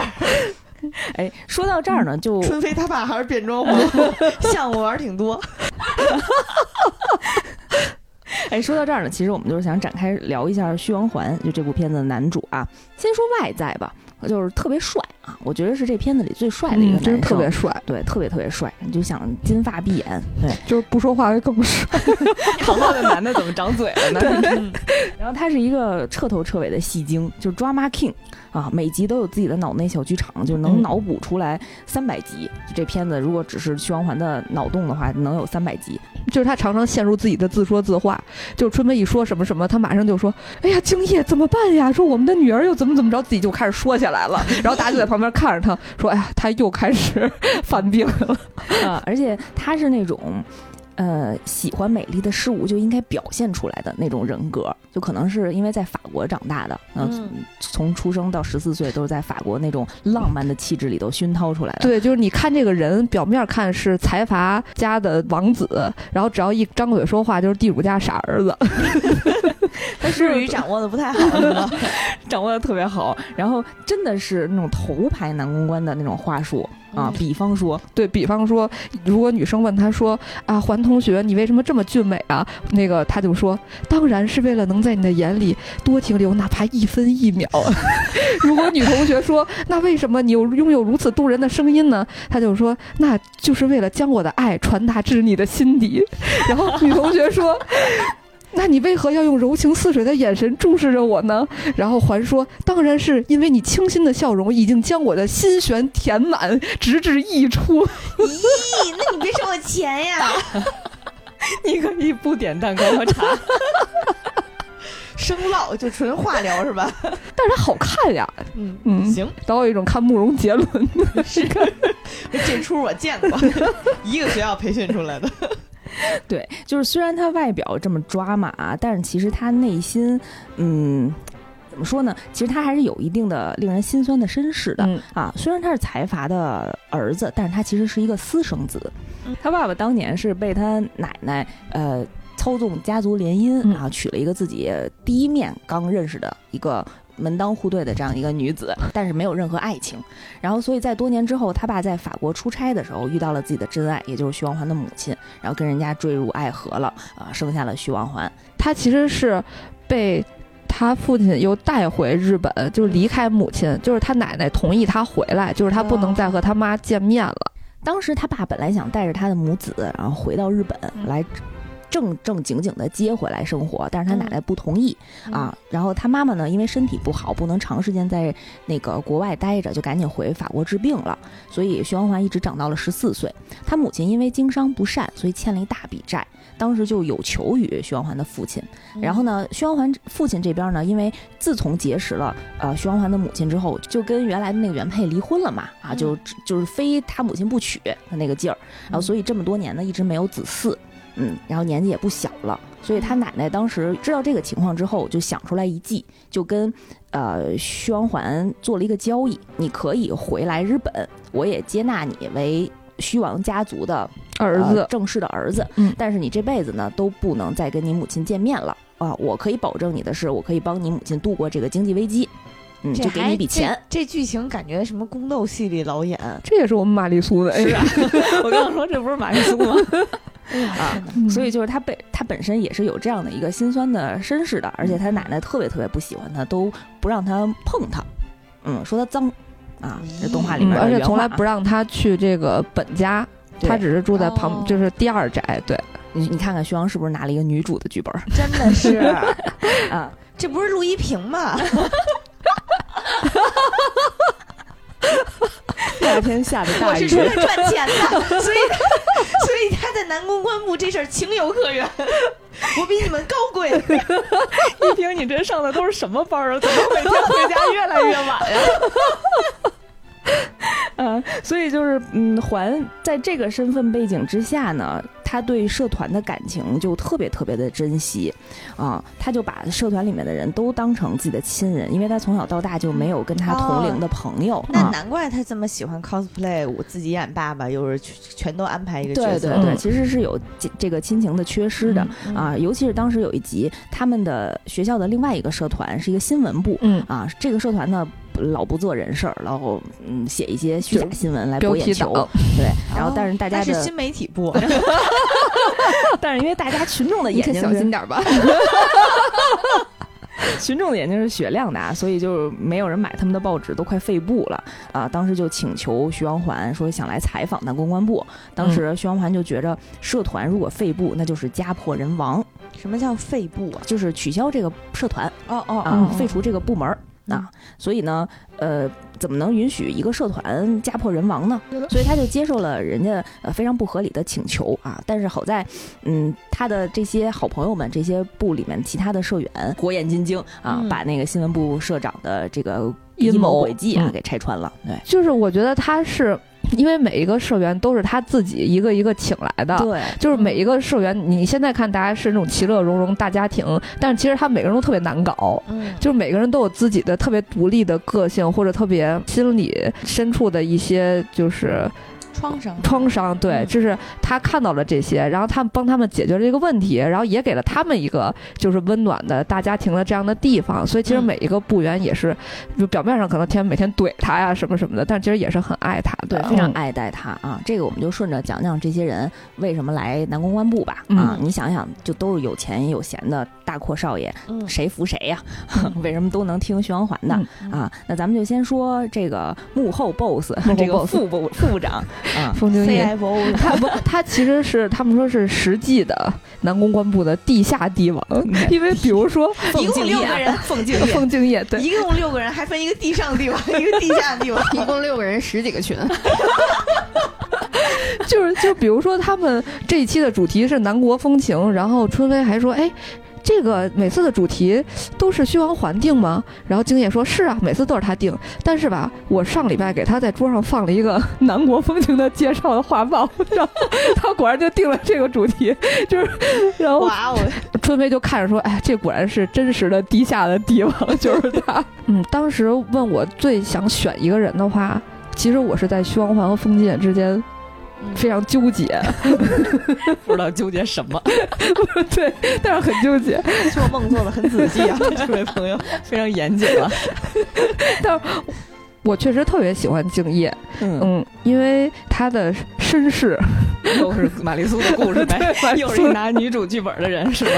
[laughs] 哎，说到这儿呢，就春飞他爸还是变装皇，[laughs] 项目玩挺多。[laughs] 哎，说到这儿呢，其实我们就是想展开聊一下《虚王环》，就这部片子的男主啊。先说外在吧，就是特别帅啊，我觉得是这片子里最帅的一个男生，特别帅，对，特别特别帅。你就想金发碧眼，对，就是不说话会更帅。好好的男的怎么长嘴了呢？然后他是一个彻头彻尾的戏精，就是 drama king。啊，每集都有自己的脑内小剧场，就能脑补出来三百集。这片子如果只是徐光环的脑洞的话，能有三百集。就是他常常陷入自己的自说自话。就是春梅一说什么什么，他马上就说：“哎呀，敬业怎么办呀？说我们的女儿又怎么怎么着，自己就开始说起来了。[laughs] 然后大家就在旁边看着他，说：哎呀，他又开始 [laughs] 犯病了啊！而且他是那种。”呃，喜欢美丽的事物就应该表现出来的那种人格，就可能是因为在法国长大的，嗯，从出生到十四岁都是在法国那种浪漫的气质里头熏陶出来的。对，就是你看这个人，表面看是财阀家的王子，然后只要一张嘴说话就是地主家傻儿子。[laughs] 他日语掌握的不太好，[laughs] 掌握的特别好，然后真的是那种头牌男公关的那种话术。啊，比方说，对比方说，如果女生问他说：“啊，环同学，你为什么这么俊美啊？”那个他就说：“当然是为了能在你的眼里多停留哪怕一分一秒。[laughs] ”如果女同学说：“那为什么你有拥有如此动人的声音呢？”他就说：“那就是为了将我的爱传达至你的心底。”然后女同学说。[laughs] 那你为何要用柔情似水的眼神注视着我呢？然后还说，当然是因为你清新的笑容已经将我的心弦填满，直至溢出。咦，那你别收我钱呀！[laughs] 你可以不点蛋糕和茶，[laughs] 生唠就纯化疗是吧？但是它好看呀。嗯嗯，行，导有一种看慕容杰伦的是。这出我见过，一个学校培训出来的。[laughs] 对，就是虽然他外表这么抓马，但是其实他内心，嗯，怎么说呢？其实他还是有一定的令人心酸的身世的啊。虽然他是财阀的儿子，但是他其实是一个私生子。他爸爸当年是被他奶奶呃。操纵家族联姻、然后，娶了一个自己第一面刚认识的一个门当户对的这样一个女子，[laughs] 但是没有任何爱情。然后，所以在多年之后，他爸在法国出差的时候遇到了自己的真爱，也就是徐王环的母亲，然后跟人家坠入爱河了，啊，生下了徐王环。他其实是被他父亲又带回日本，就是离开母亲，就是他奶奶同意他回来，就是他不能再和他妈见面了。当时他爸本来想带着他的母子，然后回到日本嗯来正正经经的接回来生活，但是他奶奶不同意、嗯啊。然后他妈妈呢，因为身体不好，不能长时间在那个国外待着，就赶紧回法国治病了。所以徐王环一直长到了十四岁。他母亲因为经商不善，所以欠了一大笔债。当时就有求于徐王环的父亲，嗯然后呢，徐王环父亲这边呢，因为自从结识了呃徐王环的母亲之后，就跟原来的那个原配离婚了嘛，啊，嗯就就是非他母亲不娶的那个劲儿，然后所以这么多年呢，一直没有子嗣，嗯，然后年纪也不小了，所以他奶奶当时知道这个情况之后，就想出来一计，就跟呃徐王环做了一个交易，你可以回来日本，我也接纳你为虚王家族的儿子呃、正式的儿子，嗯但是你这辈子呢都不能再跟你母亲见面了啊！我可以保证你的是，我可以帮你母亲度过这个经济危机，嗯，就给你一笔钱。这。这剧情感觉什么宫斗戏里老演，这也是我们玛丽苏的，是啊，[laughs] 我刚刚说这不是玛丽苏吗？啊，嗯。所以就是他被他本身也是有这样的一个心酸的身世的，而且他奶奶特别特别不喜欢他，都不让他碰他，嗯，说他脏啊，这动画里嗯面的而且从来不让他去这个本家，他只是住在旁，哦。就是第二宅。对，你你看看徐阳是不是拿了一个女主的剧本 [laughs] 真的是，[laughs] 啊？这不是陆一平吗？[laughs] 第二天下的我大雨，是出来赚钱的，所以他所以他在南宫关部这事儿情有可原，我比你们高贵。[laughs] 一听，你这上的都是什么班啊？怎么每天回家越来越晚呀？[laughs] 嗯，所以就是，嗯，环在这个身份背景之下呢，他对社团的感情就特别特别的珍惜，啊，他就把社团里面的人都当成自己的亲人，因为他从小到大就没有跟他同龄的朋友，那啊。难怪他这么喜欢 cosplay，我自己演爸爸，又是全全都安排一个角色。对对对，嗯。其实是有这这个亲情的缺失的、嗯。啊，尤其是当时有一集，他们的学校的另外一个社团是一个新闻部，嗯，啊，这个社团呢老不做人事儿，然后嗯写一些虚假新闻来博眼球，对，然后但是大家是新媒体部，[laughs] 但是因为大家群众的眼睛是小心点儿吧。[laughs] 群众的眼睛是雪亮的啊，所以就没有人买他们的报纸，都快废部了啊。当时就请求徐王环说想来采访咱公关部，当时徐王环就觉着社团如果废部，那就是家破人亡，什么叫废部啊？就是取消这个社团哦哦啊，废除这个部门啊。所以呢，呃，怎么能允许一个社团家破人亡呢？所以他就接受了人家呃非常不合理的请求啊。但是好在，嗯，他的这些好朋友们，这些部里面其他的社员火眼金睛啊，嗯把那个新闻部社长的这个阴谋谋诡计啊嗯给拆穿了。对。就是我觉得他是因为每一个社员都是他自己一个一个请来的。对，就是每一个社员，你现在看大家是那种其乐融融大家庭，但是其实他每个人都特别难搞，嗯，就是每个人都有自己的特别独立的个性，或者特别心理深处的一些就是创伤创伤。对，嗯就是他看到了这些，然后他们帮他们解决了这个问题，然后也给了他们一个就是温暖的大家庭的这样的地方。所以其实嗯每一个部员也是，就表面上可能天天每天怼他呀什么什么的，但其实也是很爱他的，对，非常嗯爱戴他啊。这个我们就顺着讲讲这些人为什么来南公关部吧。嗯啊，你想想，就都是有钱也有闲的大阔少爷，嗯谁服谁呀？[laughs] 为什么都能听徐王环的、嗯啊？那咱们就先说这个幕后 boss，后这个副部副部长啊。风景也。CFO [laughs] 他不，他其实是他们说是实际的南宫关部的地下帝王，因为比如说 [laughs] 一共六个人，凤敬业，凤敬业，对，一共六个人，还分一个地上帝王，一个地下帝王。一共六个人，十几个群，[laughs] 就是就比如说他们这一期的主题是南国风情，然后春薇还说，哎。这个每次的主题都是虚王环定吗？然后京野说：“是啊，每次都是他定。但是吧，我上礼拜给他在桌上放了一个 [laughs] 南国风情的介绍的画报，然后 [laughs] 他果然就定了这个主题。就是，然后哇哦，春飞就看着说：“哎，这果然是真实的地下的帝王，[laughs] 就是他。”嗯，当时问我最想选一个人的话，其实我是在虚王环和风间之间非常纠结，[laughs] 不知道纠结什么。[laughs] 对，但是很纠结。做梦做的很仔细啊，[laughs] 这位朋友。非常严谨了。但我确实特别喜欢敬业，嗯，嗯，因为他的身世，又是玛丽苏的故事呗，又是一拿女主剧本的人是吧？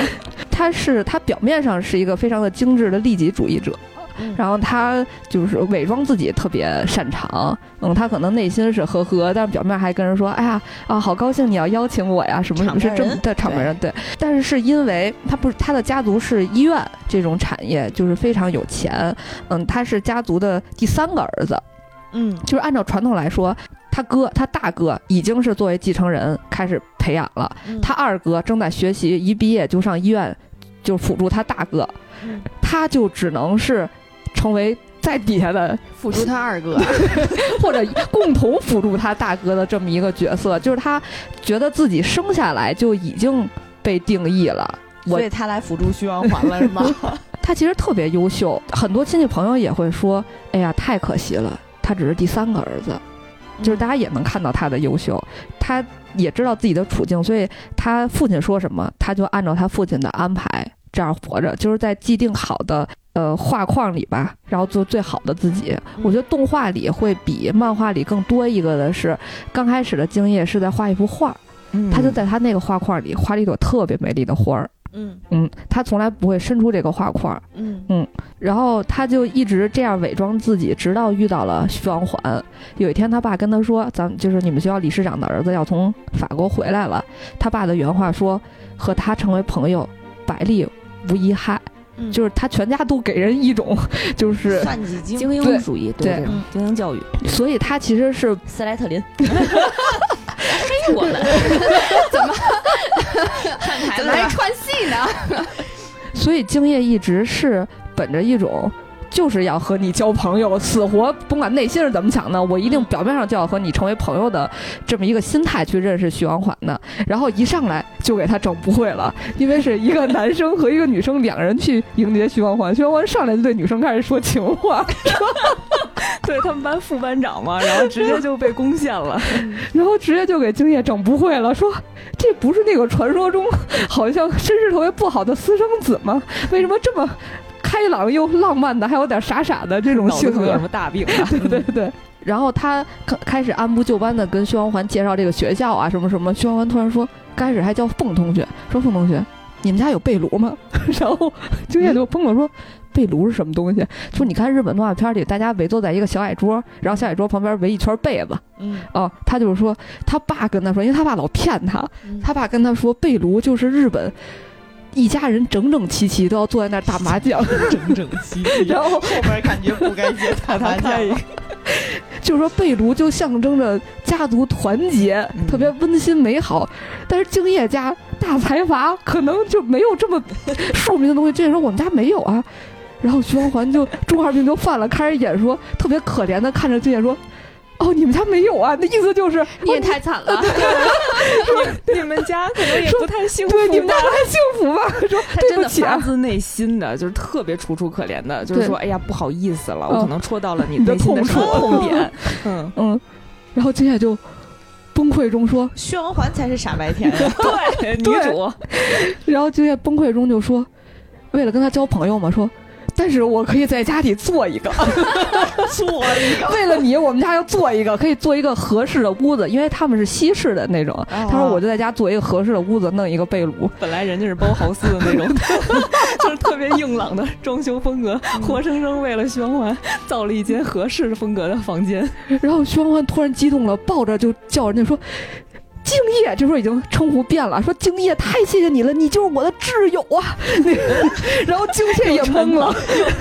他是他表面上是一个非常的精致的利己主义者。嗯。然后他就是伪装自己特别擅长，嗯，他可能内心是呵呵，但是表面还跟人说，哎呀啊，好高兴你要邀请我呀，什么什么。是场面人。这么的场面人对，但是是因为他不是他的家族是医院这种产业，就是非常有钱，嗯，他是家族的第三个儿子，嗯。就是按照传统来说，他哥他大哥已经是作为继承人开始培养了，嗯。他二哥正在学习，一毕业就上医院，就辅助他大哥，嗯。他就只能是成为在底下的辅助他二哥，[laughs] 或者共同辅助他大哥的这么一个角色，就是他觉得自己生下来就已经被定义了。我所以他来辅助徐王环了是吗？[laughs] 他其实特别优秀，很多亲戚朋友也会说：“哎呀，太可惜了，他只是第三个儿子。”就是大家也能看到他的优秀，他也知道自己的处境，所以他父亲说什么，他就按照他父亲的安排这样活着，就是在既定好的呃画框里吧，然后做最好的自己。我觉得动画里会比漫画里更多一个的是，刚开始的经验是在画一幅画，嗯他就在他那个画框里画了一朵特别美丽的花儿，嗯嗯，他从来不会伸出这个画框，嗯然后他就一直这样伪装自己，直到遇到了徐王环。有一天，他爸跟他说：“咱们就是你们学校理事长的儿子要从法国回来了。”他爸的原话说：“和他成为朋友，百利无一害。”嗯，就是他全家都给人一种，就是，算计精英主义，对这种精英教育。所以他其实是斯莱特林，[laughs] 黑我们，[laughs] 怎么 [laughs] 还串戏呢？所以敬业一直是本着一种。就是要和你交朋友，死活甭管内心是怎么想的，我一定表面上就要和你成为朋友的这么一个心态去认识徐王环的。然后一上来就给他整不会了，因为是一个男生和一个女生两个人去迎接徐王环，徐王环上来就对女生开始说情话，对他们班副班长嘛，然后直接就被攻陷了。然后直接就给敬业整不会了，说这不是那个传说中好像身世特别不好的私生子吗？为什么这么开朗又浪漫的，还有点傻傻的这种性格什？么大病啊？[laughs] 对对对。然后他开开始按部就班的跟薛王环介绍这个学校啊，什么什么。薛王环突然说，开始还叫凤同学，说凤同学，你们家有被炉吗？[laughs] 然后就业就崩了，说被炉是什么东西？说你看日本动画片里，大家围坐在一个小矮桌，然后小矮桌旁边围一圈被子。嗯哦，他就是说，他爸跟他说，因为他爸老骗他，嗯他爸跟他说，被炉就是日本一家人整整齐齐都要坐在那儿打麻将，整整齐齐。然后后边感觉不该接打麻将了，就是说被炉就象征着家族团结，嗯特别温馨美好。但是敬业家大财阀可能就没有这么庶民的东西。这人说我们家没有啊，然后徐光环就中二病就犯了，开始演说特别可怜的看着敬业说。哦，你们家没有啊？那意思就是你也太惨了，[laughs] 你们家可能也不太幸福吧，对你们家不太幸福吧？[laughs] 说他真的对不起啊，发自内心的，就是特别楚楚可怜的，就是说，哎呀，不好意思了，嗯。我可能戳到了你内心的痛处痛点。[laughs] 嗯，嗯，然后接下来就崩溃中说，薛王环才是傻白甜，对，女主，然后就在崩溃中就说，为了跟他交朋友嘛，说，但是我可以在家里做一个，[laughs] [laughs] 做一个，为了你，我们家要做一个，可以做一个合适的屋子，因为他们是西式的那种。哦他说我就在家做一个合适的屋子，弄一个被炉。本来人家是包豪斯的那种，[laughs] 就是特别硬朗的装修风格，活生生为了徐王环造了一间合适的风格的房间。然后徐欢欢突然激动了，抱着就叫人家说。敬业，这时候已经称呼变了，说敬业太谢谢你了，你就是我的挚友啊。[laughs] 然后敬业也懵了，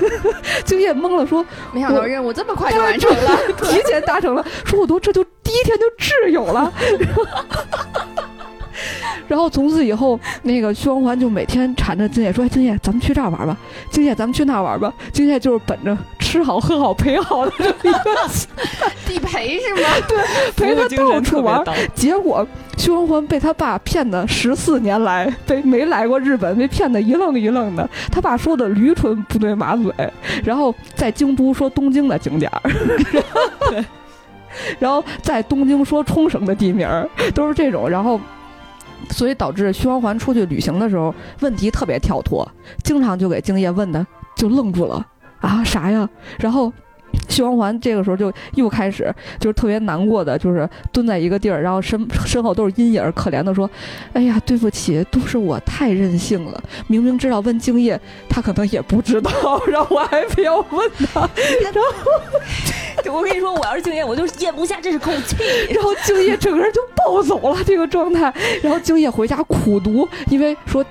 [laughs] 敬业懵了，说没想到任务这么快就完成了。[laughs] 提前达成了，说我都这就第一天就挚友了。然后从此以后，那个薛王环就每天缠着敬业说：“哎，敬业，咱们去这儿玩吧。敬业，咱们去那儿玩吧。”敬业就是本着吃好喝好陪好的这么一个 [laughs] 地陪是吗？[laughs] 对陪他到处玩。结果徐王环被他爸骗的十四年来，被没来过日本，被骗的一愣一愣的。他爸说的驴唇不对马嘴，然后在京都说东京的景点儿。[laughs] 然后在东京说冲绳的地名儿都是这种，然后。所以导致徐光环出去旅行的时候，问题特别跳脱，经常就给敬业问的就愣住了啊啥呀？然后徐光环这个时候就又开始就是特别难过的，就是蹲在一个地儿，然后身 [laughs] 身后都是阴影儿，可怜的说：“哎呀，对不起，都是我太任性了，明明知道问敬业，他可能也不知道，然后我还非要问他，然后 [laughs] 我跟你说，我要是敬业，我就咽不下这口气。然后敬业整个人就暴走了这个状态，然后敬业回家苦读，因为说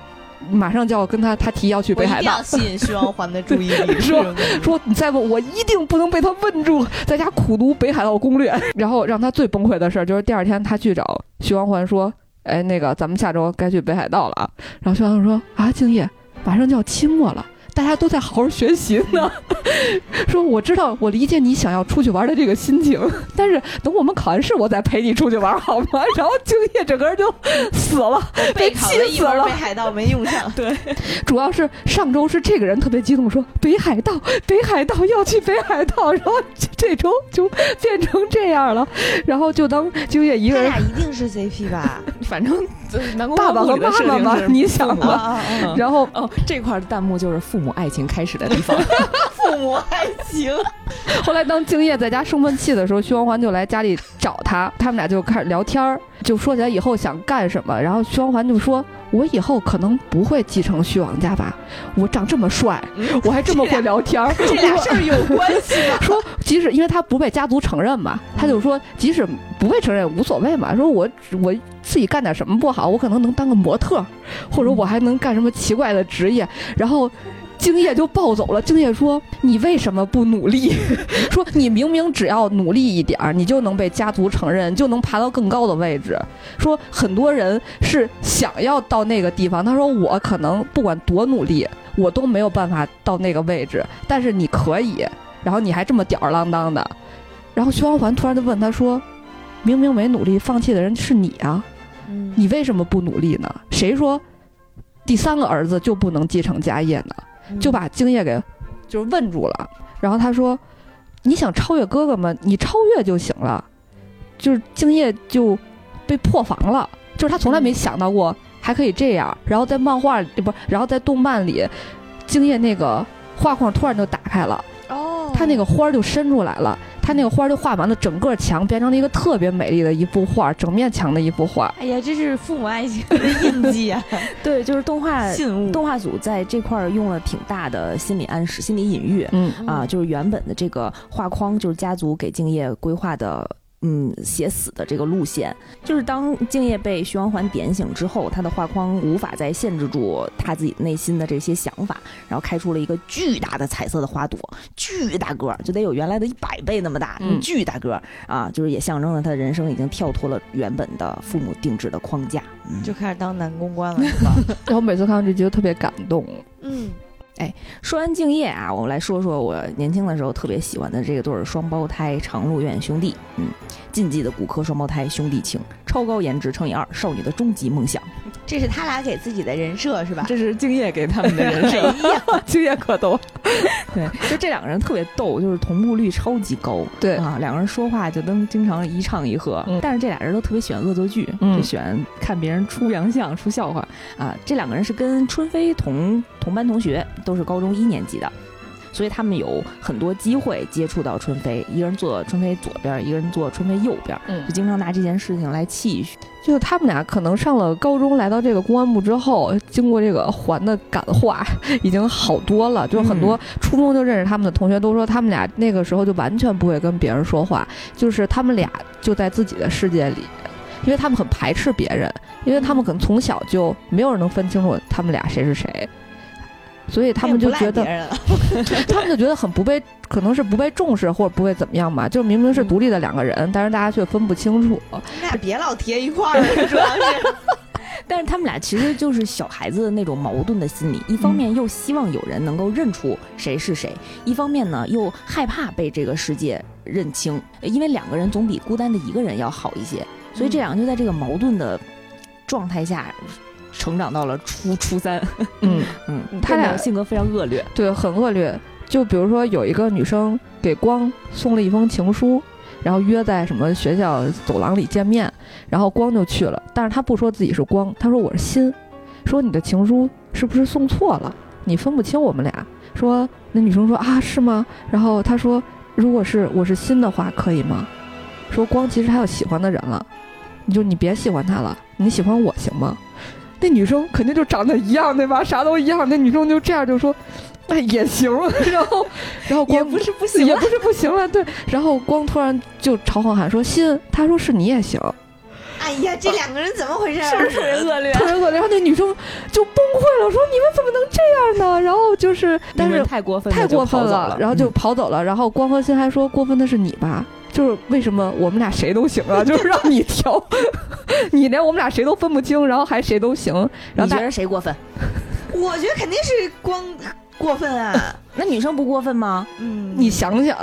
马上就要跟他他提要去北海道，吸引 [laughs] 徐王环的注意力。说说你再问我一定不能被他问住，在家苦读北海道攻略。[laughs] 然后让他最崩溃的事儿就是第二天他去找徐王环说：“哎，那个咱们下周该去北海道了啊。”然后徐王环说：“啊，敬业，马上就要期末了。”大家都在好好学习呢，[laughs] 说我知道，我理解你想要出去玩的这个心情，但是等我们考完试，我再陪你出去玩好吗？[laughs] 然后敬业整个人就死了，被气死了北。海道没用上，[laughs] 对，主要是上周是这个人特别激动，说北海道，北海道要去北海道，然后这这周就变成这样了，然后就当敬业一个人他俩一定是 CP 吧？反正 [laughs] 爸爸和妈妈嘛设定是，你想父母吧。啊啊！然后哦，这块弹幕就是父母爱情开始的地方。[laughs] [laughs] 父母爱情，后来当敬业在家生闷气的时候，徐王环就来家里找他，他们俩就开始聊天儿，就说起来以后想干什么。然后徐王环就说：“我以后可能不会继承徐王家吧，我长这么帅，我还这么会聊天儿，这俩事儿有关系吗？说即使因为他不被家族承认嘛，他就说即使不被承认无所谓嘛。说我我自己干点什么不好，我可能能当个模特，或者我还能干什么奇怪的职业。然后敬业就暴走了。敬业说：“你为什么不努力？[laughs] 说你明明只要努力一点儿，你就能被家族承认，就能爬到更高的位置。说很多人是想要到那个地方，他说我可能不管多努力，我都没有办法到那个位置，但是你可以。”然后你还这么吊儿郎当的，然后徐光环突然就问他说：“明明没努力，放弃的人是你啊，嗯你为什么不努力呢？谁说第三个儿子就不能继承家业呢？”就把敬业给就是问住了。然后他说：“你想超越哥哥吗？你超越就行了。”就是敬业就被破防了，就是他从来没想到过还可以这样。然后在漫画里不，然后在动漫里，敬业那个画框突然就打开了。哦，他那个花儿就伸出来了，它那个花儿就画完了整个墙，变成了一个特别美丽的一幅画，整面墙的一幅画。哎呀，这是父母爱情的印记啊，[laughs] 对，就是动画信物动画组在这块儿用了挺大的心理暗示、心理隐喻。嗯啊，就是原本的这个画框，就是家族给敬业规划的，嗯，写死的这个路线。就是当敬业被徐王环点醒之后，他的画框无法再限制住他自己内心的这些想法，然后开出了一个巨大的彩色的花朵，巨大个儿，就得有原来的一百倍那么大，嗯巨大个儿啊，就是也象征了他的人生已经跳脱了原本的父母定制的框架。嗯，就开始当男公关了，是吧？[laughs] 然后每次看到这集就特别感动。嗯，说完敬业啊，我们来说说我年轻的时候特别喜欢的这个对儿双胞胎长鹿苑兄弟。嗯，禁忌的骨科双胞胎兄弟情，超高颜值乘以二，少女的终极梦想。[laughs] 这是他俩给自己的人设是吧？这是敬业给他们的人设，敬业可逗。对，就这两个人特别逗，就是同步率超级高。对啊，两个人说话就能经常一唱一和。嗯但是这俩人都特别喜欢恶作剧，嗯就喜欢看别人出洋相、出笑话啊。这两个人是跟春飞同同班同学，都是高中一年级的。所以他们有很多机会接触到春飞，一个人坐春飞左边，一个人坐春飞右边，嗯就经常拿这件事情来气。就是他们俩可能上了高中，来到这个公安部之后，经过这个环的感化，已经好多了。就是很多初中就认识他们的同学都说，他们俩那个时候就完全不会跟别人说话，就是他们俩就在自己的世界里，因为他们很排斥别人，因为他们可能从小就没有人能分清楚他们俩谁是谁。所以他们就觉得 [laughs] 他们就觉得很不被，可能是不被重视或者不被怎么样吧。就明明是独立的两个人，但是大家却分不清楚。你俩别老贴一块儿了，主要是 [laughs] 但是他们俩其实就是小孩子的那种矛盾的心理，一方面又希望有人能够认出谁是谁，一方面呢又害怕被这个世界认清，因为两个人总比孤单的一个人要好一些，所以这两个就在这个矛盾的状态下成长到了初初三，[laughs] 嗯，嗯，他俩性格非常恶劣，对，很恶劣。就比如说有一个女生给光送了一封情书，然后约在什么学校走廊里见面，然后光就去了，但是他不说自己是光，他说我是心，说你的情书是不是送错了？你分不清我们俩。说那女生说啊是吗？然后他说如果是我是心的话可以吗？说光其实还有喜欢的人了，你就你别喜欢他了，你喜欢我行吗？那女生肯定就长得一样对吧？啥都一样，那女生就这样就说。哎，也行，然后，然后光也不是不行，也不是不行了，对。然后光突然就朝黄喊说：“心，他说是你也行。”哎呀，这两个人怎么回事？是不是特别恶劣？特别恶劣。然后那女生就崩溃了，说：“你们怎么能这样呢？”然后就是，但是太过分，太过分了，然后就跑走了。然后光和心还说：“过分的是你吧？就是为什么我们俩谁都行啊？[laughs] 就是让你挑，[laughs] 你连我们俩谁都分不清，然后还谁都行。然后你觉得谁过分？我觉得肯定是光。”过分啊！[laughs] 那女生不过分吗？嗯，你想想，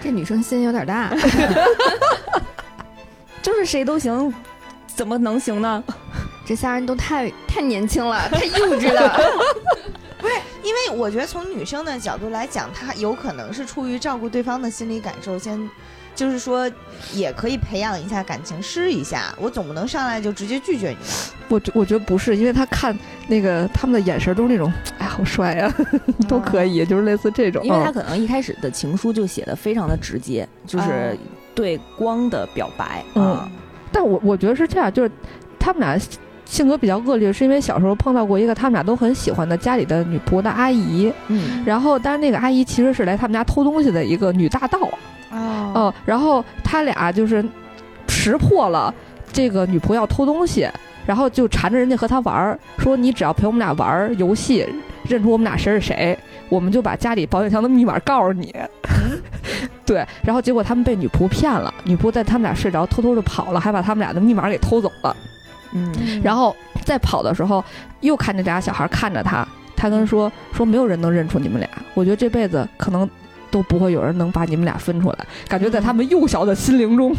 这女生心有点大，就是谁都行，怎么能行呢？这仨人都太太年轻了，太幼稚了。[laughs] 不是，因为我觉得从女生的角度来讲，她有可能是出于照顾对方的心理感受，先。就是说，也可以培养一下感情，试一下。我总不能上来就直接拒绝你吧？我我觉得不是，因为他看那个他们的眼神都是那种，哎，好帅呀，[laughs] 都可以，就是类似这种。因为他可能一开始的情书就写的非常的直接，就是对光的表白。嗯，但我我觉得是这样，就是他们俩性格比较恶劣，是因为小时候碰到过一个他们俩都很喜欢的家里的女仆的阿姨。嗯，然后但是那个阿姨其实是来他们家偷东西的一个女大盗。哦，然后他俩就是识破了这个女仆要偷东西，然后就缠着人家和他玩儿，说你只要陪我们俩玩儿游戏，认出我们俩谁是谁，我们就把家里保险箱的密码告诉你。[laughs] 对，然后结果他们被女仆骗了，女仆在他们俩睡着偷偷的跑了，还把他们俩的密码给偷走了。嗯，然后在跑的时候又看见俩小孩看着他，他跟说说没有人能认出你们俩，我觉得这辈子可能。都不会有人能把你们俩分出来，感觉在他们幼小的心灵中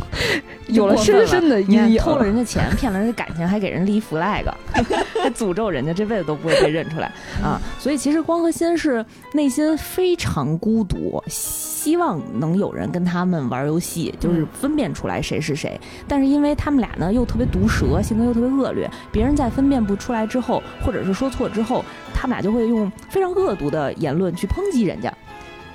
有了深深的阴影。偷了人家钱，骗了人家感情，还给人立 flag，还诅咒人家这辈子都不会被认出来 [laughs] 啊！所以其实光和心是内心非常孤独，希望能有人跟他们玩游戏，就是分辨出来谁是谁。但是因为他们俩呢又特别毒舌，性格又特别恶劣，别人在分辨不出来之后，或者是说错之后，他们俩就会用非常恶毒的言论去抨击人家。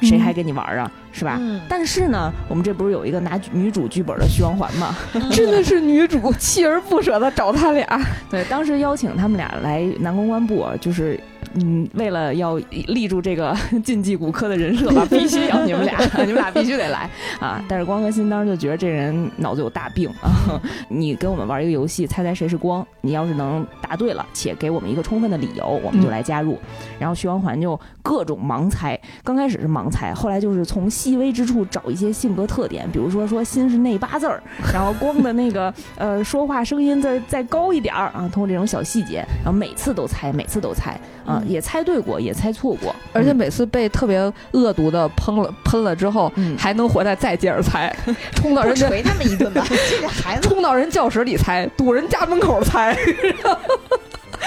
谁还跟你玩啊？是吧？但是呢，我们这不是有一个拿女主剧本的徐王环吗？真的是女主锲而不舍的找他俩。对，当时邀请他们俩来南公关部，就是。嗯，为了要立住这个 [laughs] 禁忌骨科的人设吧，[laughs] 必须要你们俩，[laughs] 你们俩必须得来啊！但是光和心当时就觉得这人脑子有大病啊！你跟我们玩一个游戏，猜猜谁是光？你要是能答对了，且给我们一个充分的理由，我们就来加入。然后徐王环就各种盲猜，刚开始是盲猜，后来就是从细微之处找一些性格特点，比如说说心是内八字儿，然后光的那个呃说话声音再再高一点儿啊，通过这种小细节，然后每次都猜，每次都猜啊。也猜对过，也猜错过，而且每次被特别恶毒的喷了喷了之后，还能回来再接着猜，[laughs] 冲到人家锤他们一顿吧，[laughs] 这个孩子。冲到人教室里猜，堵人家门口猜。[laughs]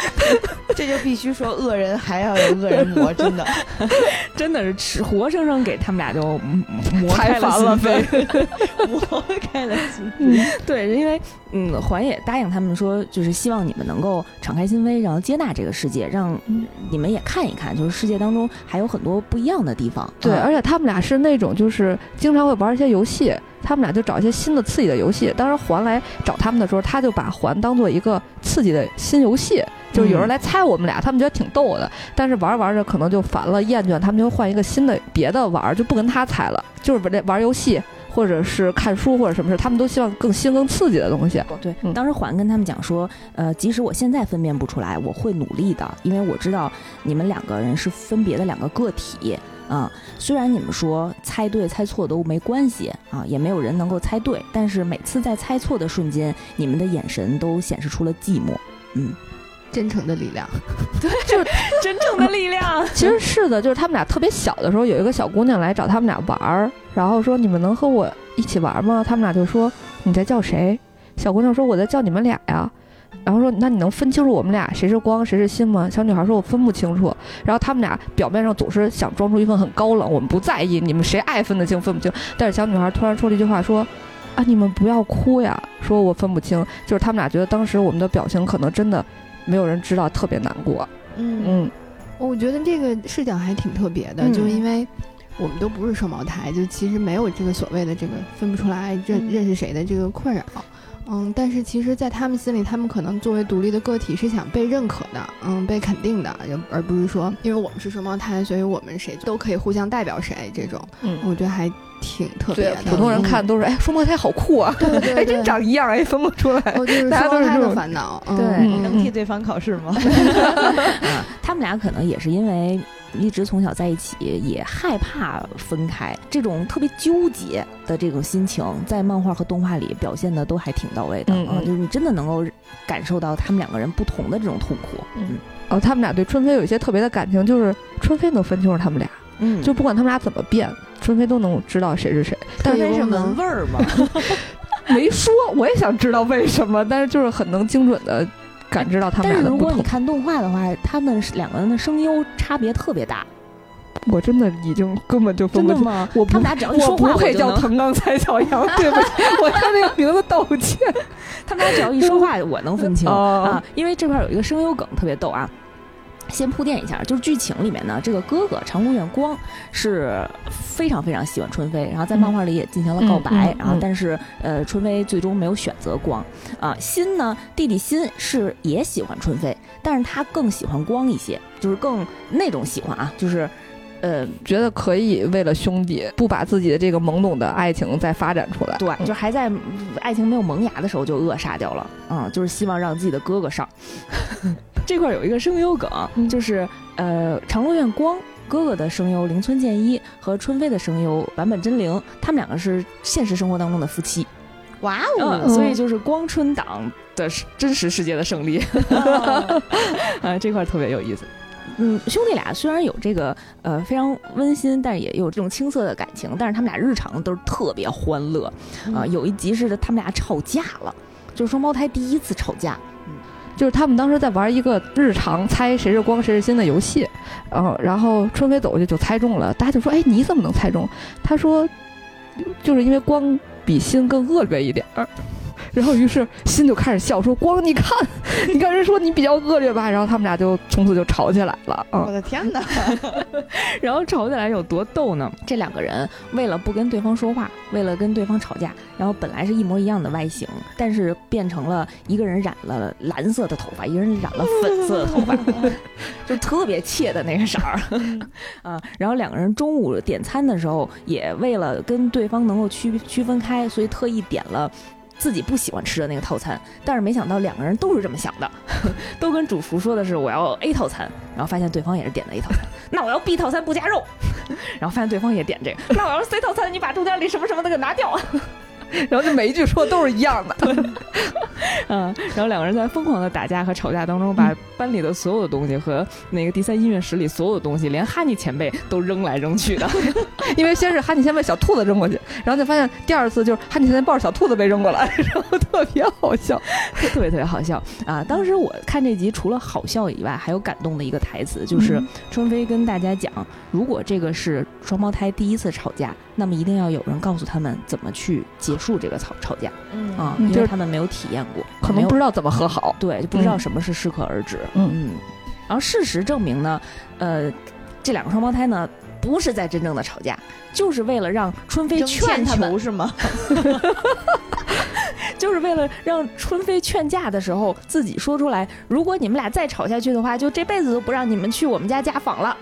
[laughs] 这就必须说恶人还要有恶人磨，真的，[laughs] 真的是吃活生生给他们俩就磨 [laughs] 开了心扉，磨开了心扉。对，因为嗯，环也答应他们说，就是希望你们能够敞开心扉，然后接纳这个世界，让你们也看一看，就是世界当中还有很多不一样的地方。对，而且他们俩是那种就是经常会玩一些游戏。他们俩就找一些新的刺激的游戏。当时环来找他们的时候，他就把环当做一个刺激的新游戏，就是有人来猜我们俩，他们觉得挺逗的。但是玩着玩着可能就烦了、厌倦，他们就换一个新的别的玩，就不跟他猜了，就是玩玩游戏或者是看书或者什么事，他们都希望更新、更刺激的东西。对，当时环跟他们讲说，呃，即使我现在分辨不出来，我会努力的，因为我知道你们两个人是分别的两个个体。啊，虽然你们说猜对猜错都没关系啊，也没有人能够猜对，但是每次在猜错的瞬间，你们的眼神都显示出了寂寞。嗯，真诚的力量，[laughs] 对，就是真诚的力量。其实是的，就是他们俩特别小的时候，有一个小姑娘来找他们俩玩儿，然后说：“你们能和我一起玩吗？”他们俩就说：“你在叫谁？”小姑娘说：“我在叫你们俩呀。”然后说那你能分清楚我们俩谁是光谁是心吗？小女孩说我分不清楚。然后他们俩表面上总是想装出一份很高冷，我们不在意你们谁爱分得清分不清。但是小女孩突然说了一句话说。啊！你们不要哭呀！说我分不清，就是他们俩觉得当时我们的表情可能真的没有人知道，特别难过。嗯嗯，我觉得这个视角还挺特别的，嗯就是因为我们都不是双胞胎，就其实没有这个所谓的这个分不出来认嗯认识谁的这个困扰。嗯，但是其实，在他们心里，他们可能作为独立的个体是想被认可的，嗯，被肯定的，而而不是说，因为我们是双胞胎，所以我们谁都可以互相代表谁这种。嗯，我觉得还挺特别对的。，普通人看都是哎，双胞胎好酷啊！对 [laughs] 对哎，对真长一样，哎，分不出来。我，就是大家双胞胎的都是这种烦恼。嗯对嗯能替对方考试吗？啊，[laughs] 他们俩可能也是因为一直从小在一起，也害怕分开，这种特别纠结的这种心情，在漫画和动画里表现的都还挺到位的啊，嗯嗯就是你真的能够感受到他们两个人不同的这种痛苦。嗯哦，他们俩对春飞有一些特别的感情，就是春飞能分清楚他们俩，嗯，就不管他们俩怎么变，春飞都能知道谁是谁。但是但是是闻味儿嘛。[laughs] 没说，我也想知道为什么，但是就是很能精准的感知到他们但是如俩的不同。果你看动画的话，他们是两个人的声优差别特别大，我真的已经根本就分不清。真的吗？我他们俩只要一我说话，不配就能叫藤冈蔡小阳，[laughs] 对不起，我叫那个名字道歉。[laughs] 他们俩只要一说话，我能分清、[laughs] 哦啊，因为这块儿有一个声优梗特别逗啊。先铺垫一下，就是剧情里面呢，这个哥哥长谷院光是非常非常喜欢春飞，然后在漫画里也进行了告白，然后但是呃，春飞最终没有选择光啊。心呢，弟弟心是也喜欢春飞，但是他更喜欢光一些，就是更那种喜欢啊，就是呃，觉得可以为了兄弟，不把自己的这个懵懂的爱情再发展出来。对，就还在嗯爱情没有萌芽的时候就扼杀掉了，嗯，就是希望让自己的哥哥上。[laughs] 这块儿有一个声优梗，嗯就是呃，长乐院光哥哥的声优铃村健一和春飞的声优坂本真绫，他们两个是现实生活当中的夫妻，哇嗯，哦！所以就是光春党的真实世界的胜利，[laughs] [laughs] 啊，这块儿特别有意思。嗯，兄弟俩虽然有这个呃非常温馨，但是也有这种青涩的感情，但是他们俩日常都是特别欢乐啊、嗯有一集是他们俩吵架了，就是双胞胎第一次吵架，就是他们当时在玩一个日常猜谁是光谁是心的游戏，嗯，然后春飞走过去就猜中了，大家就说：“哎，你怎么能猜中？”他说：“就是因为光比心更恶劣一点儿。[laughs] ”然后于是心就开始笑，说：“光，你看，[laughs] 你看人说你比较恶劣吧？”然后他们俩就从此就吵起来了，我嗯，的天哪！[laughs] 然后吵起来有多逗呢？这两个人为了不跟对方说话，为了跟对方吵架，然后本来是一模一样的外形，但是变成了一个人染了蓝色的头发，一个人染了粉色的头发，[laughs] 就特别怯的那个色儿啊。然后两个人中午点餐的时候，也为了跟对方能够区区分开，所以特意点了。自己不喜欢吃的那个套餐，但是没想到两个人都是这么想的，[laughs] 都跟主厨说的是我要 A 套餐，然后发现对方也是点的 A 套餐，[laughs] 那我要 B 套餐不加肉，[laughs] 然后发现对方也点这个，那我要 C 套餐，你把中间里什么什么的给拿掉，然后就每一句说的都是一样的，[laughs] 嗯，然后两个人在疯狂的打架和吵架当中，把班里的所有的东西和那个第三音乐室里所有的东西，连哈尼前辈都扔来扔去的，[laughs] 因为先是哈尼前辈小兔子扔过去，然后就发现第二次就是哈尼前辈抱着小兔子被扔过来，[laughs] 然后特别好笑。特别特别好笑啊！当时我看这集，除了好笑以外，还有感动的一个台词，就是嗯春飞跟大家讲，如果这个是双胞胎第一次吵架，那么一定要有人告诉他们怎么去结束这个吵吵架嗯啊，嗯就是因为他们没有体验过，可能不知道怎么和好。对，就不知道嗯什么是适可而止。嗯嗯然后事实证明呢，呃，这两个双胞胎呢，不是在真正的吵架，就是为了让春飞劝他们，是 [laughs] 吗？就是为了让春飞劝架的时候自己说出来，如果你们俩再吵下去的话，就这辈子都不让你们去我们家家访了。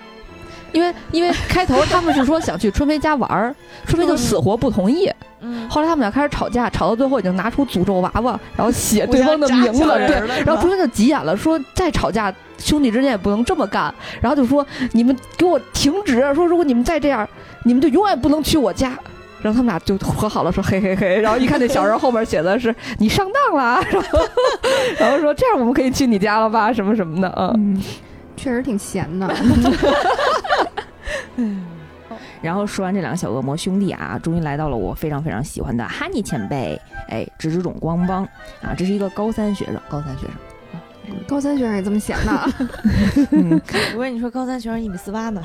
因为因为开头他们是说想去春飞家玩儿，春飞就死活不同意。嗯，后来他们俩开始吵架，吵到最后已经拿出诅咒娃娃，然后写对方的名字，对然后中间就急眼了，说再吵架兄弟之间也不能这么干，然后就说你们给我停止，说如果你们再这样，你们就永远不能去我家。然后他们俩就和好了，说嘿嘿嘿，然后一看那小人后面写的是你上当了，然后然后说这样我们可以去你家了吧，什么什么的，嗯。嗯，确实挺闲的。然后说完这两个小恶魔兄弟啊，终于来到了我非常非常喜欢的哈尼前辈，哎，直直种光帮啊，这是一个高三学生，高三学生。高三学生也这么想的？嗯，我跟你说，高三学生一米四八呢。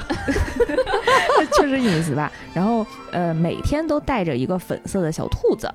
[laughs] 确实一米四八。然后呃，每天都带着一个粉色的小兔子，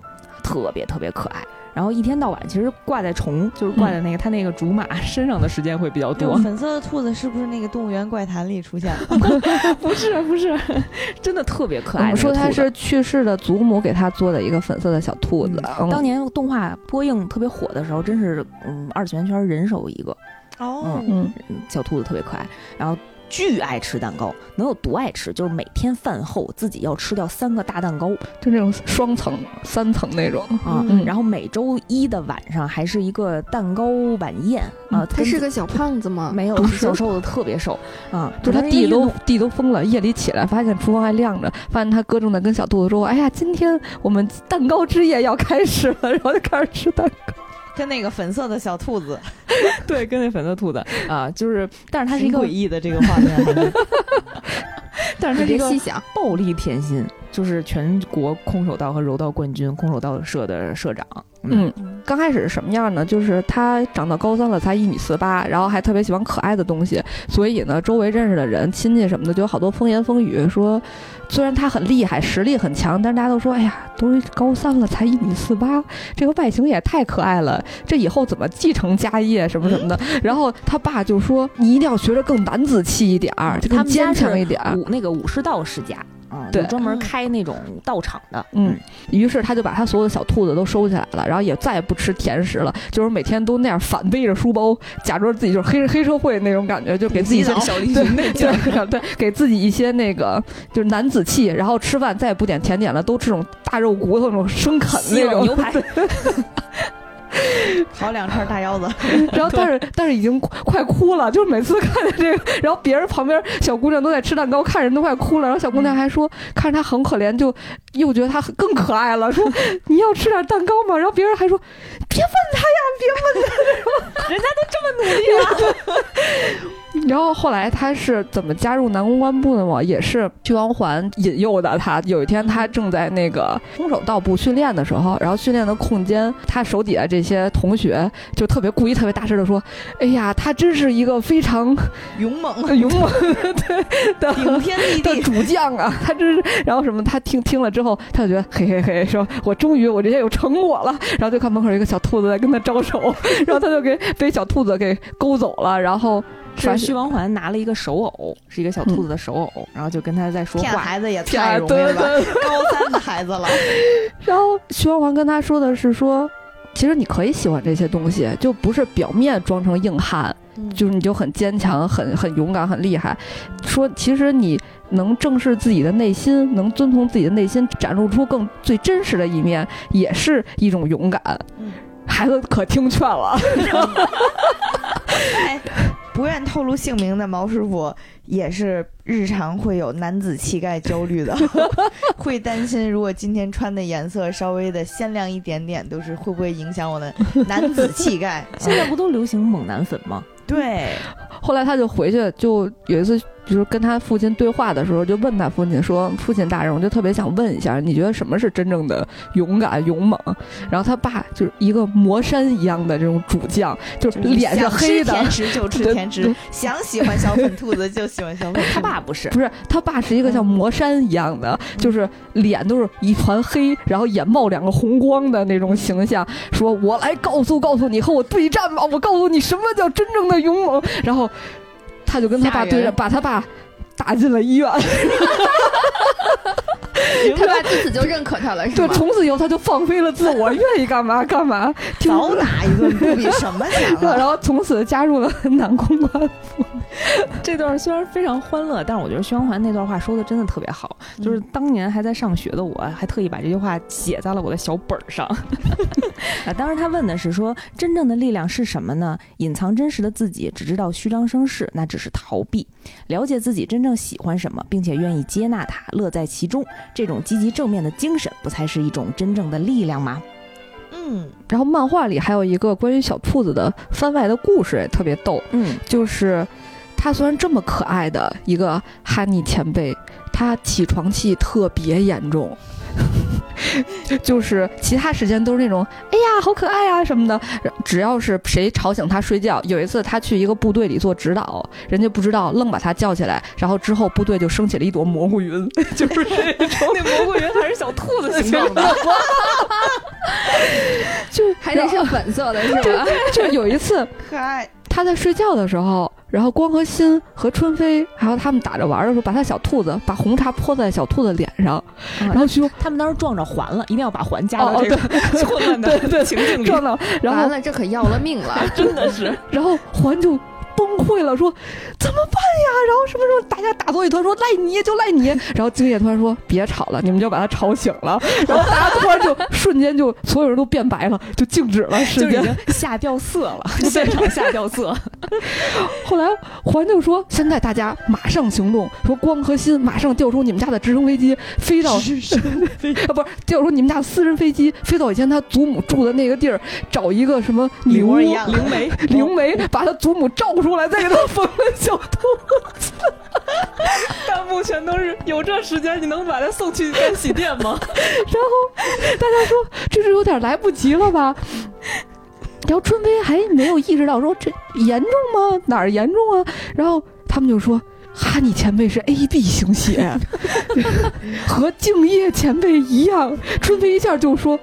特别特别可爱。然后一天到晚，其实挂在虫，就是挂在那个它那个竹马身上的时间会比较多。粉色的兔子是不是那个《动物园怪谈》里出现的？不 [laughs] 是不是，[laughs] 真的特别可爱。我们说它是去世的祖母给它做的一个粉色的小兔子。当年动画播映特别火的时候，真是嗯二次元圈人手一个。哦，嗯，小兔子特别可爱。然后。巨爱吃蛋糕，能有多爱吃？就是每天饭后自己要吃掉三个大蛋糕，就那种双层、三层那种啊。然后每周一的晚上还是一个蛋糕晚宴啊。他是个小胖子吗？[laughs] 没有，小瘦子特别瘦啊。就他弟都弟都疯了，夜里起来发现厨房还亮着，发现他哥正在跟小兔子说：“哎呀，今天我们蛋糕之夜要开始了。”然后就开始吃蛋糕。跟那个粉色的小兔子，[laughs] 对，跟那粉色兔子啊，就是，但是它是一个诡异的这个画面，[laughs] 但是它是一个细想暴力甜心，就是全国空手道和柔道冠军，空手道社的社长。嗯，刚开始是什么样呢？就是他长到高三了，才一米四八，然后还特别喜欢可爱的东西，所以呢，周围认识的人、亲戚什么的，就有好多风言风语，说虽然他很厉害，实力很强，但是大家都说，哎呀，都高三了，才一米四八，这个外形也太可爱了，这以后怎么继承家业什么什么的？然后他爸就说，你一定要学着更男子气一点儿，就更坚强一点儿。武那个武士道世家。对，专门开那种道场的。嗯，于是他就把他所有的小兔子都收起来了，然后也再也不吃甜食了，就是每天都那样反背着书包，假装自己就是黑黑社会那种感觉，就给自己小英雄那劲儿，对，给自己一些那个就是男子气，然后吃饭再也不点甜点了，都吃种大肉骨头那种生啃那种牛排。[laughs] [laughs] [laughs] 好两串大腰子，[laughs] 然后但是但是已经快哭了，就是每次看见这个，[laughs] 然后别人旁边小姑娘都在吃蛋糕，看人都快哭了，然后小姑娘还说看着她很可怜，就又觉得她更可爱了，说你要吃点蛋糕吗？然后别人还说别问他呀，别问他，人家都这么努力了。然后后来他是怎么加入南公关部的嘛？也是徐光环引诱的他。有一天他正在那个空手道部训练的时候，然后训练的空间，他手底下这些同学就特别故意、特别大声的说：“哎呀，他真是一个非常勇猛、[laughs] 勇猛对的顶天立地的主将啊！他真是……然后什么？他听听了之后，他就觉得嘿嘿嘿，说我终于我这些有成果了。然后就看门口一个小兔子在跟他招手，然后他就给被小兔子给勾走了，然后。是徐王环拿了一个手偶，是一个小兔子的手偶，然后就跟他在说话。骗孩子也太容易了，高三的孩子了。[laughs] 然后徐王环跟他说的是说，其实你可以喜欢这些东西，就不是表面装成硬汉，就是你就很坚强、很很勇敢、很厉害。说其实你能正视自己的内心，能遵从自己的内心，展露出更最真实的一面，也是一种勇敢。孩子可听劝了。[laughs] 不愿透露姓名的毛师傅也是日常会有男子气概焦虑的，[laughs] 会担心如果今天穿的颜色稍微的鲜亮一点点，都是会不会影响我的男子气概？[laughs] 现在不都流行猛男粉吗？对，后来他就回去，就有一次。就是跟他父亲对话的时候，就问他父亲说：“父亲大人，我就特别想问一下，你觉得什么是真正的勇敢勇猛？”然后他爸就是一个魔山一样的这种主将，就是脸是黑的，想吃甜食就吃甜食，想喜欢小粉兔子就喜欢小粉。[laughs] 他爸不是，不是他爸是一个像魔山一样的，就是脸都是一团黑，然后眼冒两个红光的那种形象。说：“我来告诉告诉你，和我对战吧！我告诉你什么叫真正的勇猛。”然后。他就跟他爸对着，把他爸打进了医院。[laughs] 他爸自此就认可他了，是对，从此以后他就放飞了自我，愿意干嘛 [laughs] 干嘛，早打一顿不比什么强。[laughs] 然后从此加入了南公关。[laughs] 这段虽然非常欢乐，但是我觉得薛光环那段话说的真的特别好。就是当年还在上学的我，还特意把这句话写在了我的小本上。[laughs] 啊，当时他问的是说，真正的力量是什么呢？隐藏真实的自己，只知道虚张声势，那只是逃避。了解自己真正喜欢什么，并且愿意接纳它，乐在其中。这种积极正面的精神，不才是一种真正的力量吗？嗯，然后漫画里还有一个关于小兔子的番外的故事，也特别逗。嗯，就是他虽然这么可爱的一个哈尼前辈，他起床气特别严重。[laughs] 就是其他时间都是那种哎呀好可爱啊什么的，只要是谁吵醒他睡觉，有一次他去一个部队里做指导，人家不知道愣把他叫起来，然后之后部队就升起了一朵蘑菇云，[laughs] 就是这种那蘑菇云还是小兔子形状的，[laughs] 就还得是粉色的，是吧？就有一次可爱，他在睡觉的时候，然后光和新和春飞还有他们打着玩的时候，把他小兔子把红茶泼在小兔子脸上，然后就说他们当时撞着环了，一定要把环加哦到这个混乱的对 [laughs] 对情境里，撞到，然后完了，这可要了命了。[laughs] 真的是 [laughs] 然后环就崩溃了，说怎么办呀？然后什么时候大家打作一团，说赖你就赖你。然后敬业突然说别吵了，你们就把他吵醒了。[laughs] 然后大家突然就瞬间就所有人都变白了，就静止了瞬间。就已经下掉色了，[laughs] 现场吓掉色。[laughs] 后来环就说现在大家马上行动，说光和心马上调出你们家的直升飞机飞到啊不是调出你们家的私人飞机飞到以前他祖母住的那个地儿，找一个什么灵屋一模一样灵媒，灵媒把他祖母召出来，再给他缝了小兔。弹幕全都是有这时间，你能把他送去干洗店吗？[laughs] 然后大家说这是有点来不及了吧？然后春飞还没有意识到说这严重吗？哪儿严重啊？然后他们就说哈尼前辈是 A B 型血，[laughs] 和敬业前辈一样。春飞一下就说。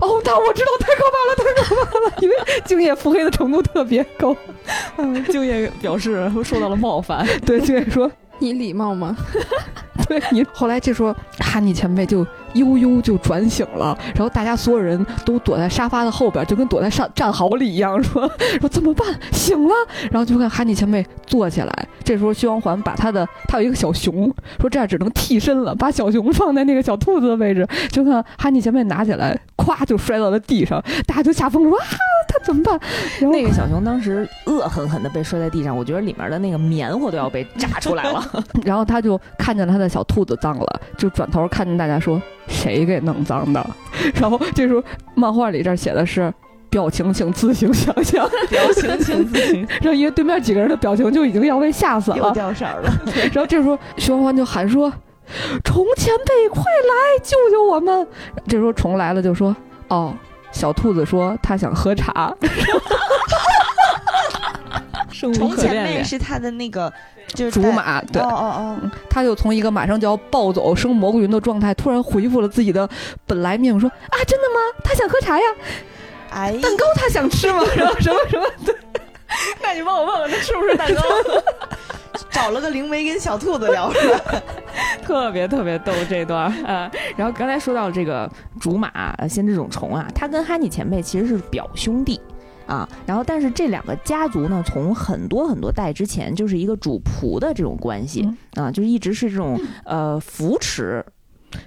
哦，那我知道，太可怕了，太可怕了！因为敬业腹黑的程度特别高。[laughs] 嗯，敬业表示受到了冒犯。[laughs] 对，敬业说你礼貌吗？[laughs] 对你。后来这时候哈尼前辈就悠悠就转醒了，然后大家所有人都躲在沙发的后边，就跟躲在战战壕里一样，说说怎么办？醒了，然后就看哈尼前辈坐起来。这时候薛王环把他的他有一个小熊，说这样只能替身了，把小熊放在那个小兔子的位置，就看哈尼前辈拿起来，咵就摔到了地上，大家就吓疯了，说啊他怎么办？然后那个小熊当时恶狠狠地被摔在地上，我觉得里面的那个棉花都要被炸出来了。[laughs] 然后他就看见他的小兔子脏了，就转头看见大家说谁给弄脏的？[laughs] 然后这时候漫画里这写的是表情，请自行想象。表情请自行，[laughs] 然后因为对面几个人的表情就已经要被吓死又了，掉色儿了。然后这时候徐欢欢就喊说：“虫前辈，快来救救我们！”这时候虫来了就说：“哦。”小兔子说他想喝茶，生无虫前可恋恋。辈是他的那个，就是。竹马对哦，哦哦，他就从一个马上就要暴走生蘑菇云的状态，突然恢复了自己的本来面目，说：“啊，真的吗？他想喝茶呀，哎，蛋糕他想吃吗？然后什么什么？对 [laughs] 那你帮我问问他是不是蛋糕？[laughs] 找了个灵媒跟小兔子聊是吧？[laughs] 特别特别逗这段儿啊、然后刚才说到这个竹马呃先知种虫啊，他跟哈尼前辈其实是表兄弟。啊，然后但是这两个家族呢，从很多很多代之前就是一个主仆的这种关系、啊，就是一直是这种呃扶持，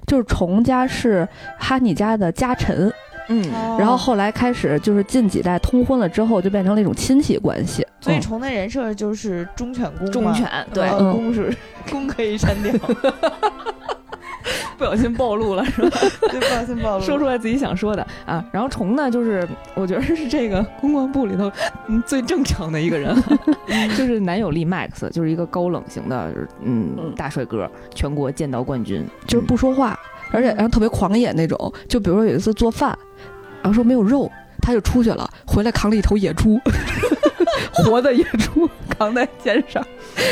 就是虫家是哈尼家的家臣，嗯，然后后来开始就是近几代通婚了之后，就变成了一种亲戚关系。嗯所以虫的人设就是忠犬公，忠犬对公是 [laughs] 公可以删掉 [laughs] [laughs] [laughs] 不小心暴露了是吧？[laughs] 对，不小心暴露了。说出来自己想说的啊。然后虫呢，就是我觉得是这个公关部里头嗯最正常的一个人，[laughs] 就是男友力 Max，就是一个高冷型的嗯嗯大帅哥，全国剑道冠军，就是不说话，而且然后特别狂野那种。就比如说有一次做饭，然后说没有肉，他就出去了，回来扛了一头野猪，活的野猪扛在肩上。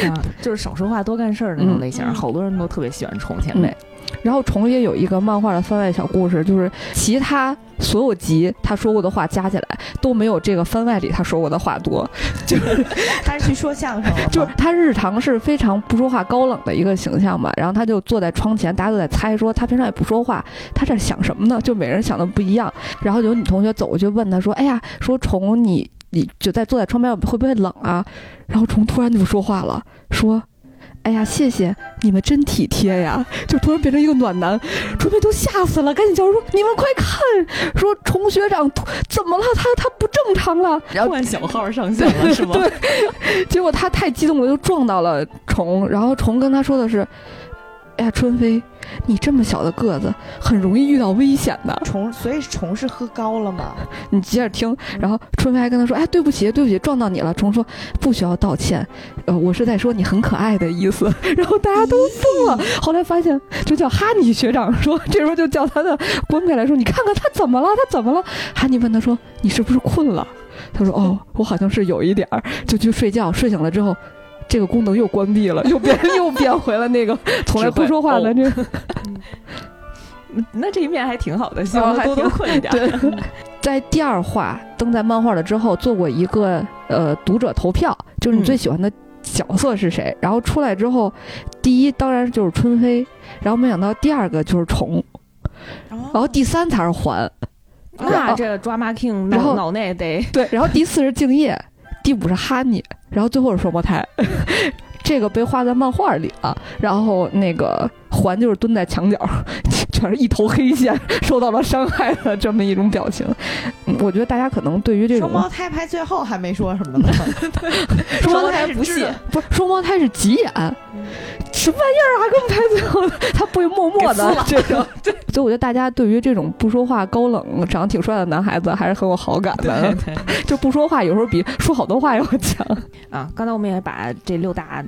啊，就是少说话多干事儿那种类型，嗯好多人都特别喜欢虫前辈。然后虫也有一个漫画的番外小故事，就是其他所有集他说过的话加起来都没有这个番外里他说过的话多，[laughs] 就是他是去说相声了？[laughs] 就是他日常是非常不说话、高冷的一个形象嘛。然后他就坐在窗前，大家都在猜说他平常也不说话，他这想什么呢？就每人想的不一样。然后有女同学走过去问他说：“哎呀，说虫你你就在坐在窗边会不会冷啊？”然后虫突然就说话了，说。哎呀，谢谢你们真体贴呀！就突然变成一个暖男，春飞都吓死了，赶紧叫说：“你们快看，说虫学长怎么了？他他不正常了。”然后换小号 [laughs] 上线了是吗？对，结果他太激动了，就撞到了虫，然后虫跟他说的是：“哎呀，春飞，你这么小的个子，很容易遇到危险的。虫，所以虫是喝高了吗？你接着听。然后春飞还跟他说：“哎，对不起，对不起，撞到你了。”虫说：“不需要道歉，呃，我是在说你很可爱的意思。[laughs] ”然后大家都疯了。后来发现，就叫哈尼学长说，这时候就叫他的官配来说：“你看看他怎么了？他怎么了？”哈尼问他说：“你是不是困了？”他说：“哦，我好像是有一点儿，就去睡觉。睡醒了之后，这个功能又关闭了，[laughs] 又变 [laughs] 又变回了那个从来不说话的这个。[laughs] 那这一面还挺好的，希望他多多困一点。对，在第二话登在漫画了之后，做过一个呃读者投票，就是你最喜欢的角色是谁？然后出来之后，第一当然就是春飞，然后没想到第二个就是虫，然后第三才是环。那这抓马 king 脑脑内得对，然后第四是敬业，第五是哈尼，然后最后是双胞胎，[laughs] 这个被画在漫画里了。然后那个环就是蹲在墙角，[laughs] 全是一头黑线，受到了伤害的这么一种表情。我觉得大家可能对于这种双胞胎拍最后还没说什么呢，[laughs] 双胞胎不屑，不是双胞胎是急眼。什么玩意儿啊？跟拍最后，他不会默默的这种。[laughs] 对，所以我觉得大家对于这种不说话、高冷、长得挺帅的男孩子还是很有好感的。对，就不说话有时候比说好多话要强啊。刚才我们也把这六大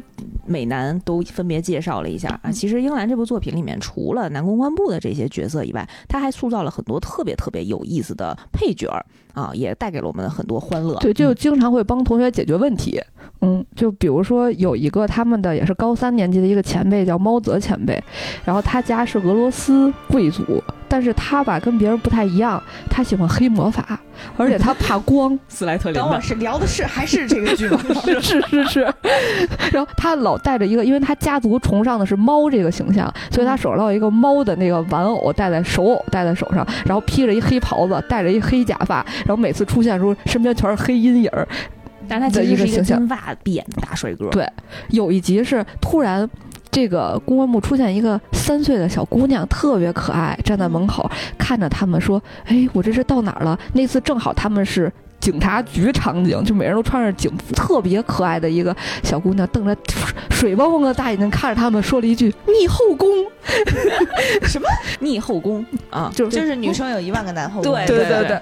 美男都分别介绍了一下啊。其实英兰这部作品里面，除了男公关部的这些角色以外，他还塑造了很多特别特别有意思的配角儿啊，也带给了我们很多欢乐。对，就经常会帮同学解决问题。嗯，就比如说有一个他们的也是高三年级的一个前辈叫猫泽前辈，然后他家是俄罗斯贵族，但是他吧跟别人不太一样，他喜欢黑魔法，而且他怕光。[laughs] 斯莱特林。等会儿是聊的是还是这个剧吗？是是是是。然后他老带着一个，因为他家族崇尚的是猫这个形象，所以他手上有一个猫的那个玩偶戴在手偶戴在手上，然后披着一黑袍子，戴着一黑假发，然后每次出现的时候身边全是黑阴影儿。但他其实是一个金发碧眼的大帅哥。[laughs] 对，有一集是突然，这个公关部出现一个三岁的小姑娘，特别可爱，站在门口看着他们说：“哎，我这是到哪儿了？”那次正好他们是警察局场景，就每人都穿着警服，特别可爱的一个小姑娘，瞪着水汪汪的大眼睛看着他们，说了一句：“逆后宫。” [laughs] 什么逆后宫啊？就就是女生有一万个男后宫。对对对对。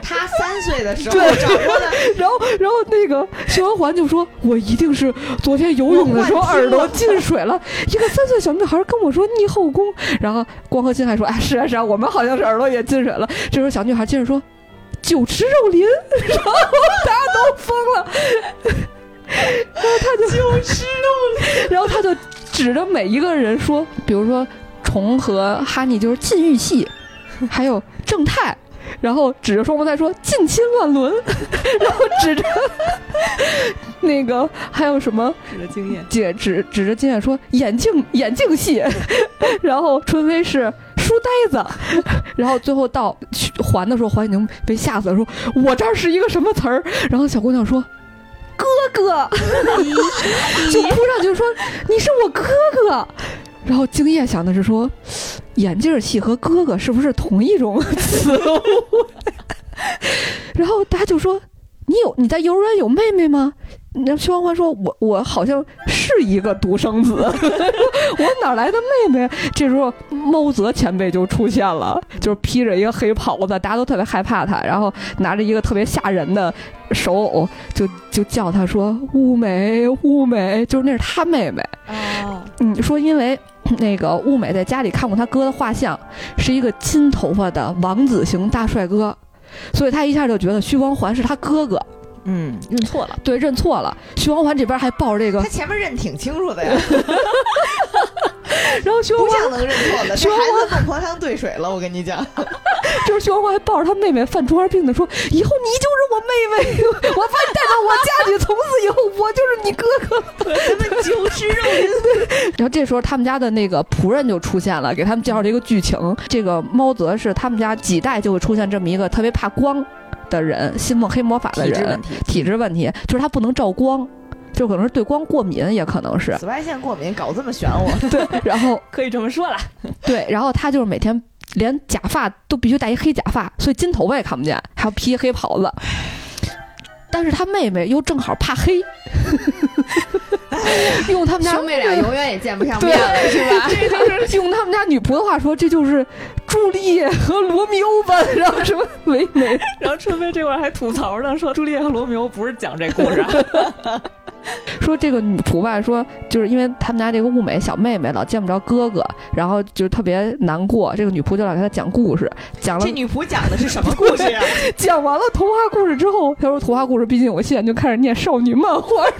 他三岁的时候掌握的，[laughs] 然后然后那个徐文环就说：“我一定是昨天游泳的时候耳朵进水了。”一个三岁小女孩跟我说逆后宫，然后光和金还说：“哎，是啊是啊，我们好像是耳朵也进水了。”这时候小女孩接着说：“酒池肉林。[laughs] ”然后大家都疯了，然后他就酒池肉林，[laughs] 然后他就指着每一个人说：“比如说虫和哈尼就是禁欲系，还有正太。”然后指着双胞胎说“近亲乱伦”，[laughs] 然后指着那个还有什么？指着经验，姐指指着经验说眼镜眼镜戏，[laughs] 然后春飞是书呆子，[laughs] 然后最后到还的时候，还已经被吓死了，说我这儿是一个什么词儿？然后小姑娘说哥哥，就扑上去说你是我哥哥。然后敬业想的是说，眼镜戏和哥哥是不是同一种词？[laughs] 然后大家就说：“你有你在幼儿园有妹妹吗？”那徐欢欢说：“我我好像是一个独生子，[laughs] 我哪来的妹妹？”这时候猫泽前辈就出现了，就是披着一个黑袍子，大家都特别害怕他，然后拿着一个特别吓人的手偶，就就叫他说：“乌梅，乌梅。”就是那是他妹妹。哦，嗯，说因为。[laughs] 那个物美在家里看过他哥的画像，是一个金头发的王子型大帅哥，所以他一下就觉得徐光环是他哥哥。嗯，认错了，对，认错了。徐光环这边还抱着这个，他前面认挺清楚的呀。然后徐光环能认错的，这孩子孟婆汤兑水了，我跟你讲。就是徐光环还抱着他妹妹犯猪儿病的说：“以后你就是我妹妹，我把你带到我家去，从此以后我就是你哥哥。”咱们酒池肉林。然后这时候他们家的那个仆人就出现了，给他们介绍这个剧情。这个猫泽是他们家几代就会出现这么一个特别怕光。的人信奉黑魔法的人，体质问题就是他不能照光，就可能是对光过敏，也可能是紫外线过敏，搞这么玄乎。[laughs] 对，然后 [laughs] 可以这么说了。[laughs] 对，然后他就是每天连假发都必须戴一黑假发，所以金头发也看不见，还要披黑袍子。但是他妹妹又正好怕黑。用他们家兄妹俩永远也见不上面了，是吧？这就是用他们家女仆的话说，这就是朱丽叶和罗密欧般，然后什么唯美。然后春飞这块儿还吐槽呢，说朱丽叶和罗密欧不是讲这故事啊，[laughs] 说这个女仆吧，说就是因为他们家这个物美小妹妹老见不着哥哥，然后就特别难过。这个女仆就老给她讲故事，讲了这女仆讲的是什么故事啊？[laughs] 讲完了童话故事之后，她说童话故事毕竟有限，就开始念少女漫画。[laughs]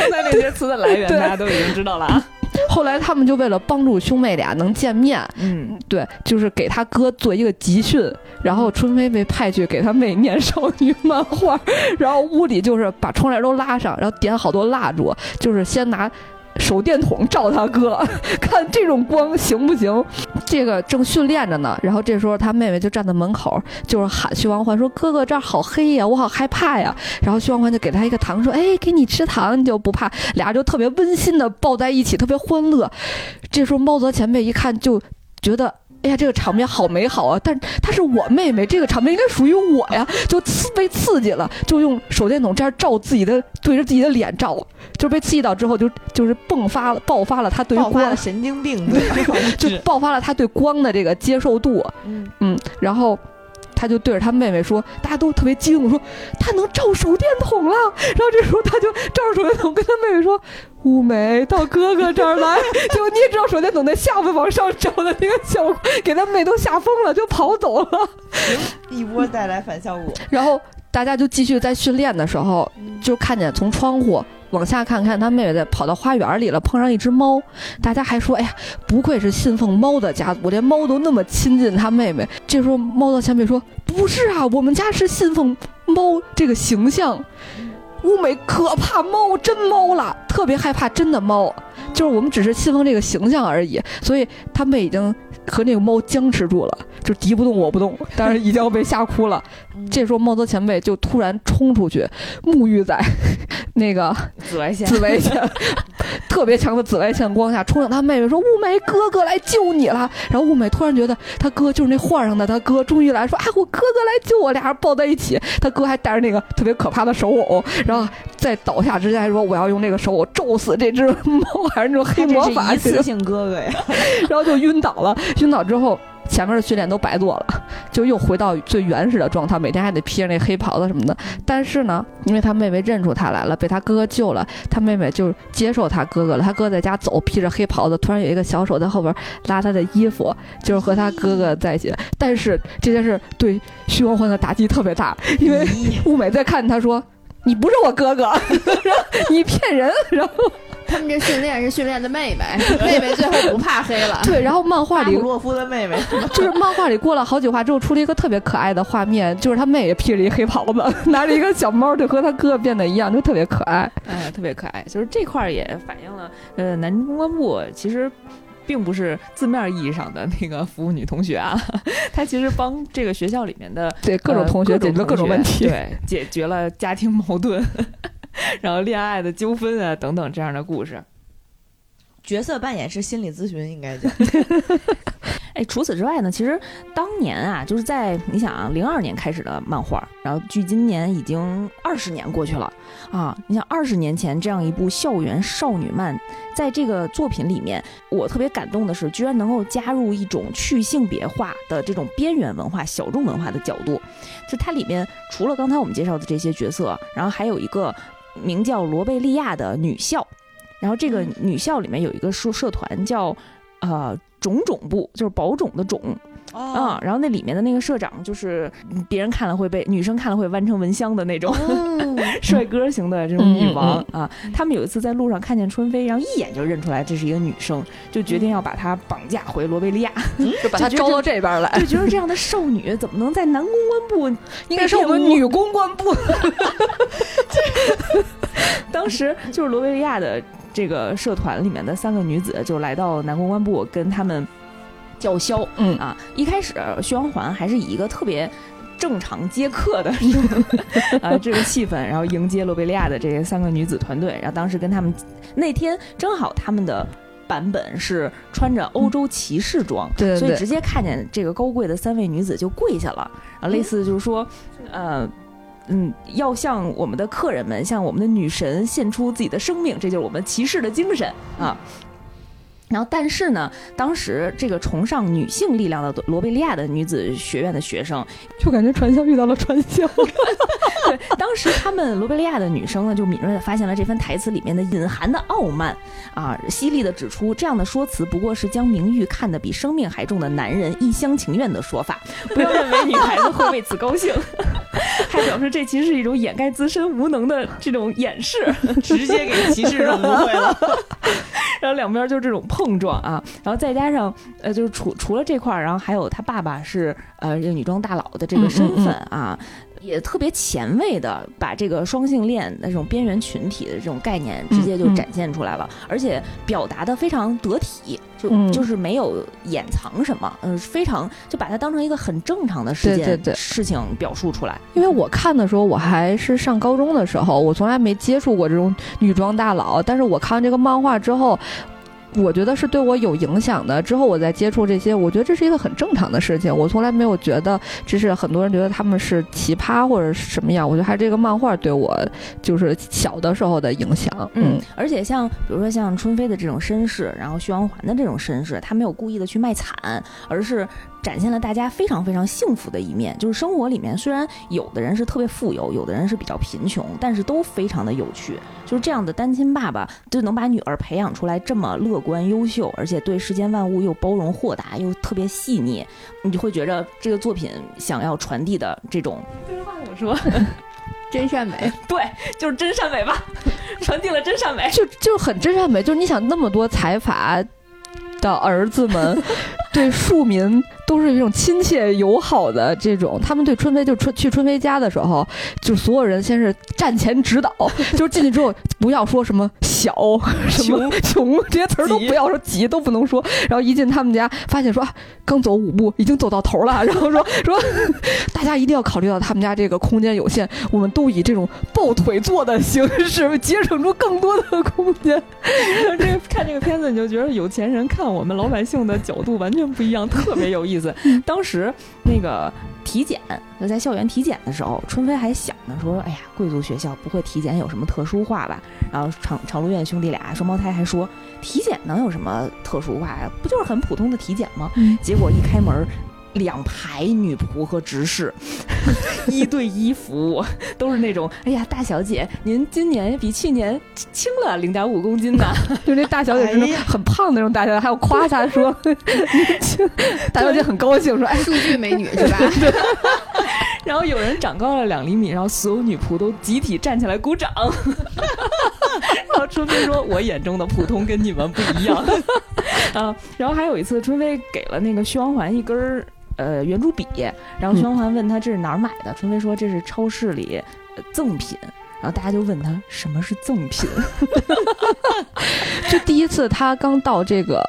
刚才那些词的来源大家都已经知道了啊。后来他们就为了帮助兄妹俩能见面，嗯，对，就是给他哥做一个集训，然后春飞被派去给他妹念少女漫画，然后屋里就是把窗帘都拉上，然后点好多蜡烛，就是先拿。手电筒照他哥，[laughs] 看这种光行不行？这个正训练着呢，然后这时候他妹妹就站在门口，就是喊徐王欢说：“哥哥，这儿好黑呀，我好害怕呀。”然后徐王欢就给他一个糖，说：“哎，给你吃糖，你就不怕。”俩人就特别温馨的抱在一起，特别欢乐。这时候猫泽前辈一看就觉得。哎呀，这个场面好美好啊！但是她是我妹妹，这个场面应该属于我呀，就刺被刺激了，就用手电筒这样照自己的，对着自己的脸照，就被刺激到之后，就就是迸发了，爆发了他对于光爆发了神经病，对吧？就爆发了他对光的这个接受度，嗯嗯，然后他就对着他妹妹说，大家都特别激动，说他能照手电筒了。然后这时候他就照着手电筒跟他妹妹说：“乌梅到哥哥这儿来。”结果你也知道手电筒在下巴往上照的那个效果，给他妹都吓疯了，就跑走了。一波带来反效果。[laughs] 然后大家就继续在训练的时候，就看见从窗户往下看看他妹妹在跑到花园里了，碰上一只猫，大家还说：“哎呀，不愧是信奉猫的家族，连猫都那么亲近他妹妹。”这时候猫的前辈说：“不是啊，我们家是信奉猫这个形象。”乌美可怕猫，真猫了，特别害怕真的猫，就是我们只是信奉这个形象而已，所以他们已经和那个猫僵持住了，就敌不动我不动，但是已经要被吓哭了。这时候猫泽前辈就突然冲出去，沐浴在那个紫外线，紫外线特别强的紫外线光下，冲向他妹妹说：“雾美哥哥来救你了。[laughs] ”然后雾美突然觉得他哥就是那画上的他哥，终于来说：“啊，我哥哥来救我！”俩人抱在一起，他哥还带着那个特别可怕的手偶，然后在倒下之前还说：“我要用那个手偶咒死这只猫，还是那种黑魔法。”一次性哥哥呀，[laughs] 然后就晕倒了。晕倒之后。前面的训练都白做了，就又回到最原始的状态，每天还得披着那黑袍子什么的。但是呢，因为他妹妹认出他来了，被他哥哥救了，他妹妹就接受他哥哥了。他哥在家走，披着黑袍子，突然有一个小手在后边拉他的衣服，就是和他哥哥在一起。但是这件事对徐光焕的打击特别大，因为物美在看他说：“你不是我哥哥，[laughs] 你骗人。”然后。他们这训练是训练的妹妹，妹妹最后不怕黑了。[laughs] 对，然后漫画里洛夫的妹妹，[laughs] 就是漫画里过了好几话之后，出了一个特别可爱的画面，就是他妹也披着一黑袍子，拿着一个小猫，就和他哥哥变得一样，就特别可爱。哎，特别可爱。就是这块儿也反映了，呃，南京公关部其实。并不是字面意义上的那个服务女同学啊，她其实帮这个学校里面的 [laughs] 对各种同学解决了各种问题，对，解决了家庭矛盾。[laughs] 然后恋爱的纠纷啊等等这样的故事，角色扮演是心理咨询应该叫。[laughs] 哎，除此之外呢，其实当年啊，就是在你想啊，零二年开始的漫画，然后距今年已经二十年过去了啊。你想二十年前这样一部校园少女漫，在这个作品里面，我特别感动的是，居然能够加入一种去性别化的这种边缘文化、小众文化的角度。就它里面除了刚才我们介绍的这些角色，然后还有一个。名叫罗贝利亚的女校，然后这个女校里面有一个社社团叫呃种种部，就是保种的种啊。然后那里面的那个社长就是别人看了会被女生看了会弯成蚊香的那种 [laughs] 帅哥型的这种女王啊。他们有一次在路上看见春飞，然后一眼就认出来这是一个女生，就决定要把她绑架回罗贝利亚，[laughs] 就把她招到这边来。就觉得这样的少女怎么能在男公关部？应该是我们女公关部。[laughs] 当时就是罗贝利亚的这个社团里面的三个女子，就来到南公关部跟他们叫嚣。嗯啊，一开始薛王环还是以一个特别正常接客的 [laughs] 啊这个气氛，然后迎接罗贝利亚的这三个女子团队。然后当时跟他们那天正好他们的版本是穿着欧洲骑士装，对，所以直接看见这个高贵的三位女子就跪下了啊，类似就是说，呃。嗯，要向我们的客人们，向我们的女神献出自己的生命，这就是我们骑士的精神啊。然后，但是呢，当时这个崇尚女性力量的罗贝利亚的女子学院的学生，[laughs] 就感觉传销遇到了传销。对，[laughs] 当时他们罗贝利亚的女生呢，就敏锐的发现了这番台词里面的隐含的傲慢，啊，犀利的指出这样的说辞不过是将名誉看得比生命还重的男人一厢情愿的说法，[laughs] 不要认为女孩子会为此高兴，还表示这其实是一种掩盖自身无能的这种掩饰，直接给歧视人误会了。然后两边就这种碰撞啊，然后再加上呃，就是除除了这块儿，然后还有他爸爸是呃这个女装大佬的这个身份啊。也特别前卫的把这个双性恋的这种边缘群体的这种概念直接就展现出来了，而且表达的非常得体，就就是没有掩藏什么，嗯，非常就把它当成一个很正常的事件事情表述出来。因为我看的时候，我还是上高中的时候，我从来没接触过这种女装大佬，但是我看完这个漫画之后。我觉得是对我有影响的。之后我再接触这些，我觉得这是一个很正常的事情。我从来没有觉得这是很多人觉得他们是奇葩或者什么样。我觉得还是这个漫画对我就是小的时候的影响。嗯，而且像比如说像春飞的这种身世，然后徐王环的这种身世，他没有故意的去卖惨，而是。展现了大家非常非常幸福的一面，就是生活里面虽然有的人是特别富有，有的人是比较贫穷，但是都非常的有趣。就是这样的单亲爸爸就能把女儿培养出来这么乐观优秀，而且对世间万物又包容豁达，又特别细腻，你就会觉着这个作品想要传递的这种这句话怎么说？[laughs] 真善美，[laughs] 对，就是真善美吧，传递了真善美，[laughs] 就就很真善美。就是你想那么多财阀的儿子们对庶民。都是一种亲切友好的这种，他们对春飞就春去春飞家的时候，就所有人先是站前指导，[laughs] 就是进去之后不要说什么小 [laughs] 什么穷 [laughs] 这些词儿都不要说，挤都不能说。然后一进他们家，发现说啊，刚走五步已经走到头了。然后说说大家一定要考虑到他们家这个空间有限，我们都以这种抱腿坐的形式节省出更多的空间。这个看这个片子你就觉得有钱人看我们老百姓的角度完全不一样，特别有意思。当时那个体检，就在校园体检的时候，春飞还想呢，说：“哎呀，贵族学校不会体检有什么特殊化吧？”然后长长鹿院兄弟俩双胞胎还说：“体检能有什么特殊化呀？不就是很普通的体检吗？”结果一开门。两排女仆和执事，[laughs] 一对一服务，都是那种哎呀，大小姐，您今年比去年轻了零点五公斤呢。[laughs] 就那大小姐是很胖的那种大小姐，还要夸她说轻，[laughs] 大小姐很高兴说：“哎，数据美女是吧？”然后有人长高了两厘米，然后所有女仆都集体站起来鼓掌。然后春飞说：“我眼中的普通跟你们不一样。”啊，然后还有一次，春飞给了那个徐王环一根儿。呃，圆珠笔，然后徐光环问他这是哪儿买的，春飞说这是超市里赠品，然后大家就问他什么是赠品，[laughs] 就第一次他刚到这个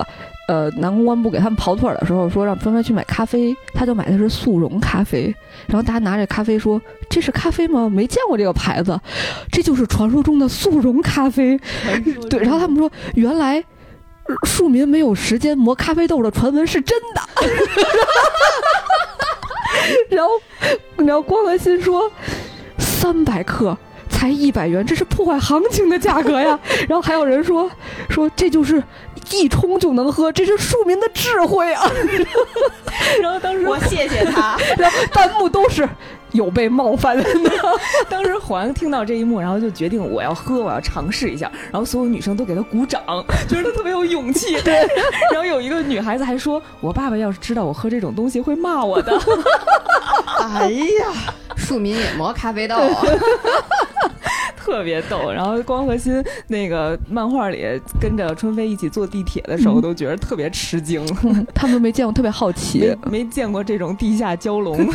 呃南公关部给他们跑腿的时候，说让春飞去买咖啡，他就买的是速溶咖啡，然后大家拿着咖啡说这是咖啡吗？没见过这个牌子，这就是传说中的速溶咖啡，对，然后他们说原来。庶民没有时间磨咖啡豆的传闻是真的，[laughs] 然后，然后光文新说三百克才一百元，这是破坏行情的价格呀。然后还有人说说这就是一冲就能喝，这是庶民的智慧啊。[laughs] 然后当时我谢谢他，[laughs] 然后弹幕都是。有被冒犯的，[laughs] 当时黄听到这一幕，然后就决定我要喝，我要尝试一下。然后所有女生都给他鼓掌，觉得他特别有勇气。对，[laughs] 然后有一个女孩子还说：“我爸爸要是知道我喝这种东西，会骂我的。[laughs] ”哎呀，庶民也磨咖啡豆，特别逗。然后光和新那个漫画里跟着春飞一起坐地铁的时候，都觉得特别吃惊，[laughs] 他们没见过，特别好奇，没见过这种地下蛟龙。[laughs]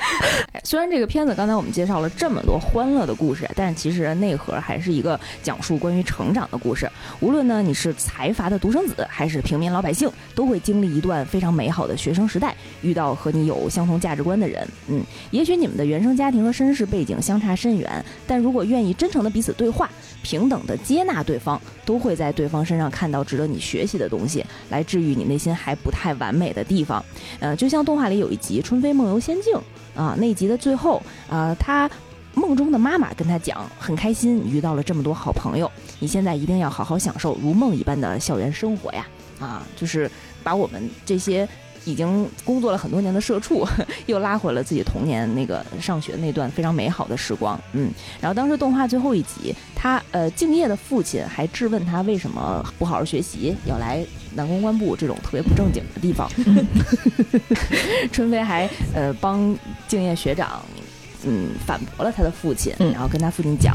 [laughs] 虽然这个片子刚才我们介绍了这么多欢乐的故事，但其实内核还是一个讲述关于成长的故事。无论呢你是财阀的独生子，还是平民老百姓，都会经历一段非常美好的学生时代。遇到和你有相同价值观的人。嗯，也许你们的原生家庭和身世背景相差甚远，但如果愿意真诚的彼此对话，平等的接纳对方，都会在对方身上看到值得你学习的东西，来治愈你内心还不太完美的地方。呃，就像动画里有一集《春飞梦游仙境》啊，那集的最后啊，他。梦中的妈妈跟他讲，很开心遇到了这么多好朋友，你现在一定要好好享受如梦一般的校园生活呀！啊，就是把我们这些已经工作了很多年的社畜，[laughs] 又拉回了自己童年那个上学那段非常美好的时光。嗯，然后当时动画最后一集，他呃敬业的父亲还质问他为什么不好好学习，要来南公关部这种特别不正经的地方。[laughs] 春飞还呃帮敬业学长。嗯，反驳了他的父亲，然后跟他父亲讲，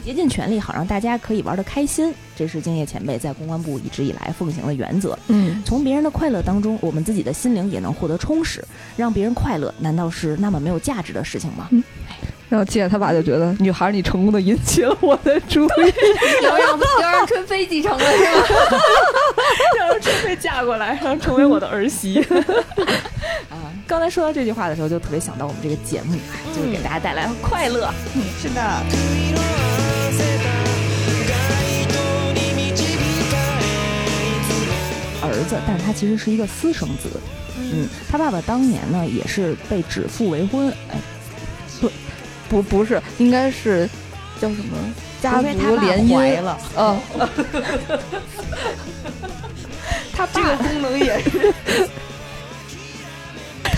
竭尽全力好让大家可以玩得开心，这是敬业前辈在公关部一直以来奉行的原则。嗯，从别人的快乐当中，我们自己的心灵也能获得充实。让别人快乐，难道是那么没有价值的事情吗？然后接着他爸就觉得，女孩你成功的引起了我的注意，[laughs] 要让要让春飞继承了是吗？[laughs] 让春飞嫁过来，然后成为我的儿媳。[laughs] 啊，刚才说到这句话的时候，就特别想到我们这个节目，就是给大家带来快乐。嗯，是的。儿子，但他其实是一个私生子。嗯，他爸爸当年呢也是被指腹为婚。哎。不不是，应该是叫什么家族联姻了？嗯，[laughs] 他这个功能也是。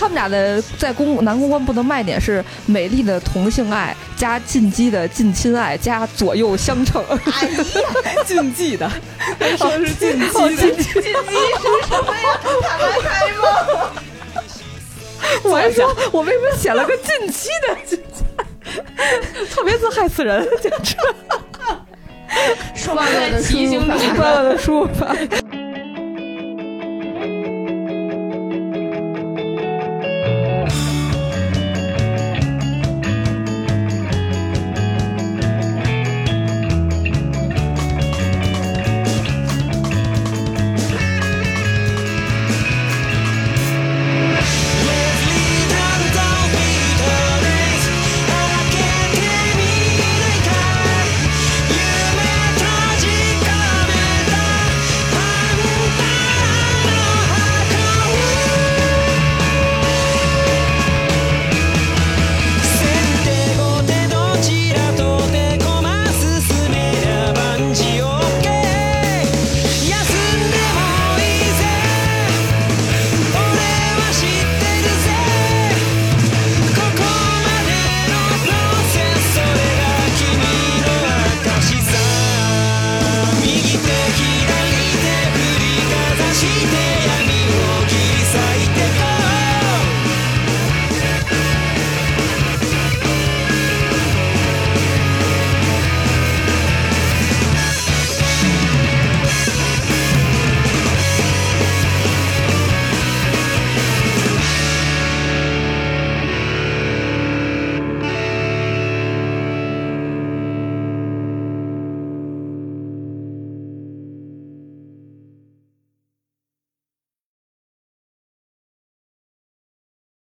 他们俩的在公男公关部的卖点是美丽的同性爱加进击的近亲爱加左右相称。哎呀，禁忌的，说是禁忌的，禁忌是什么呀？坦白开吗？我还说，我为什么写了个近期的？特别字害死人，简直！双万的提醒你，双万的书法。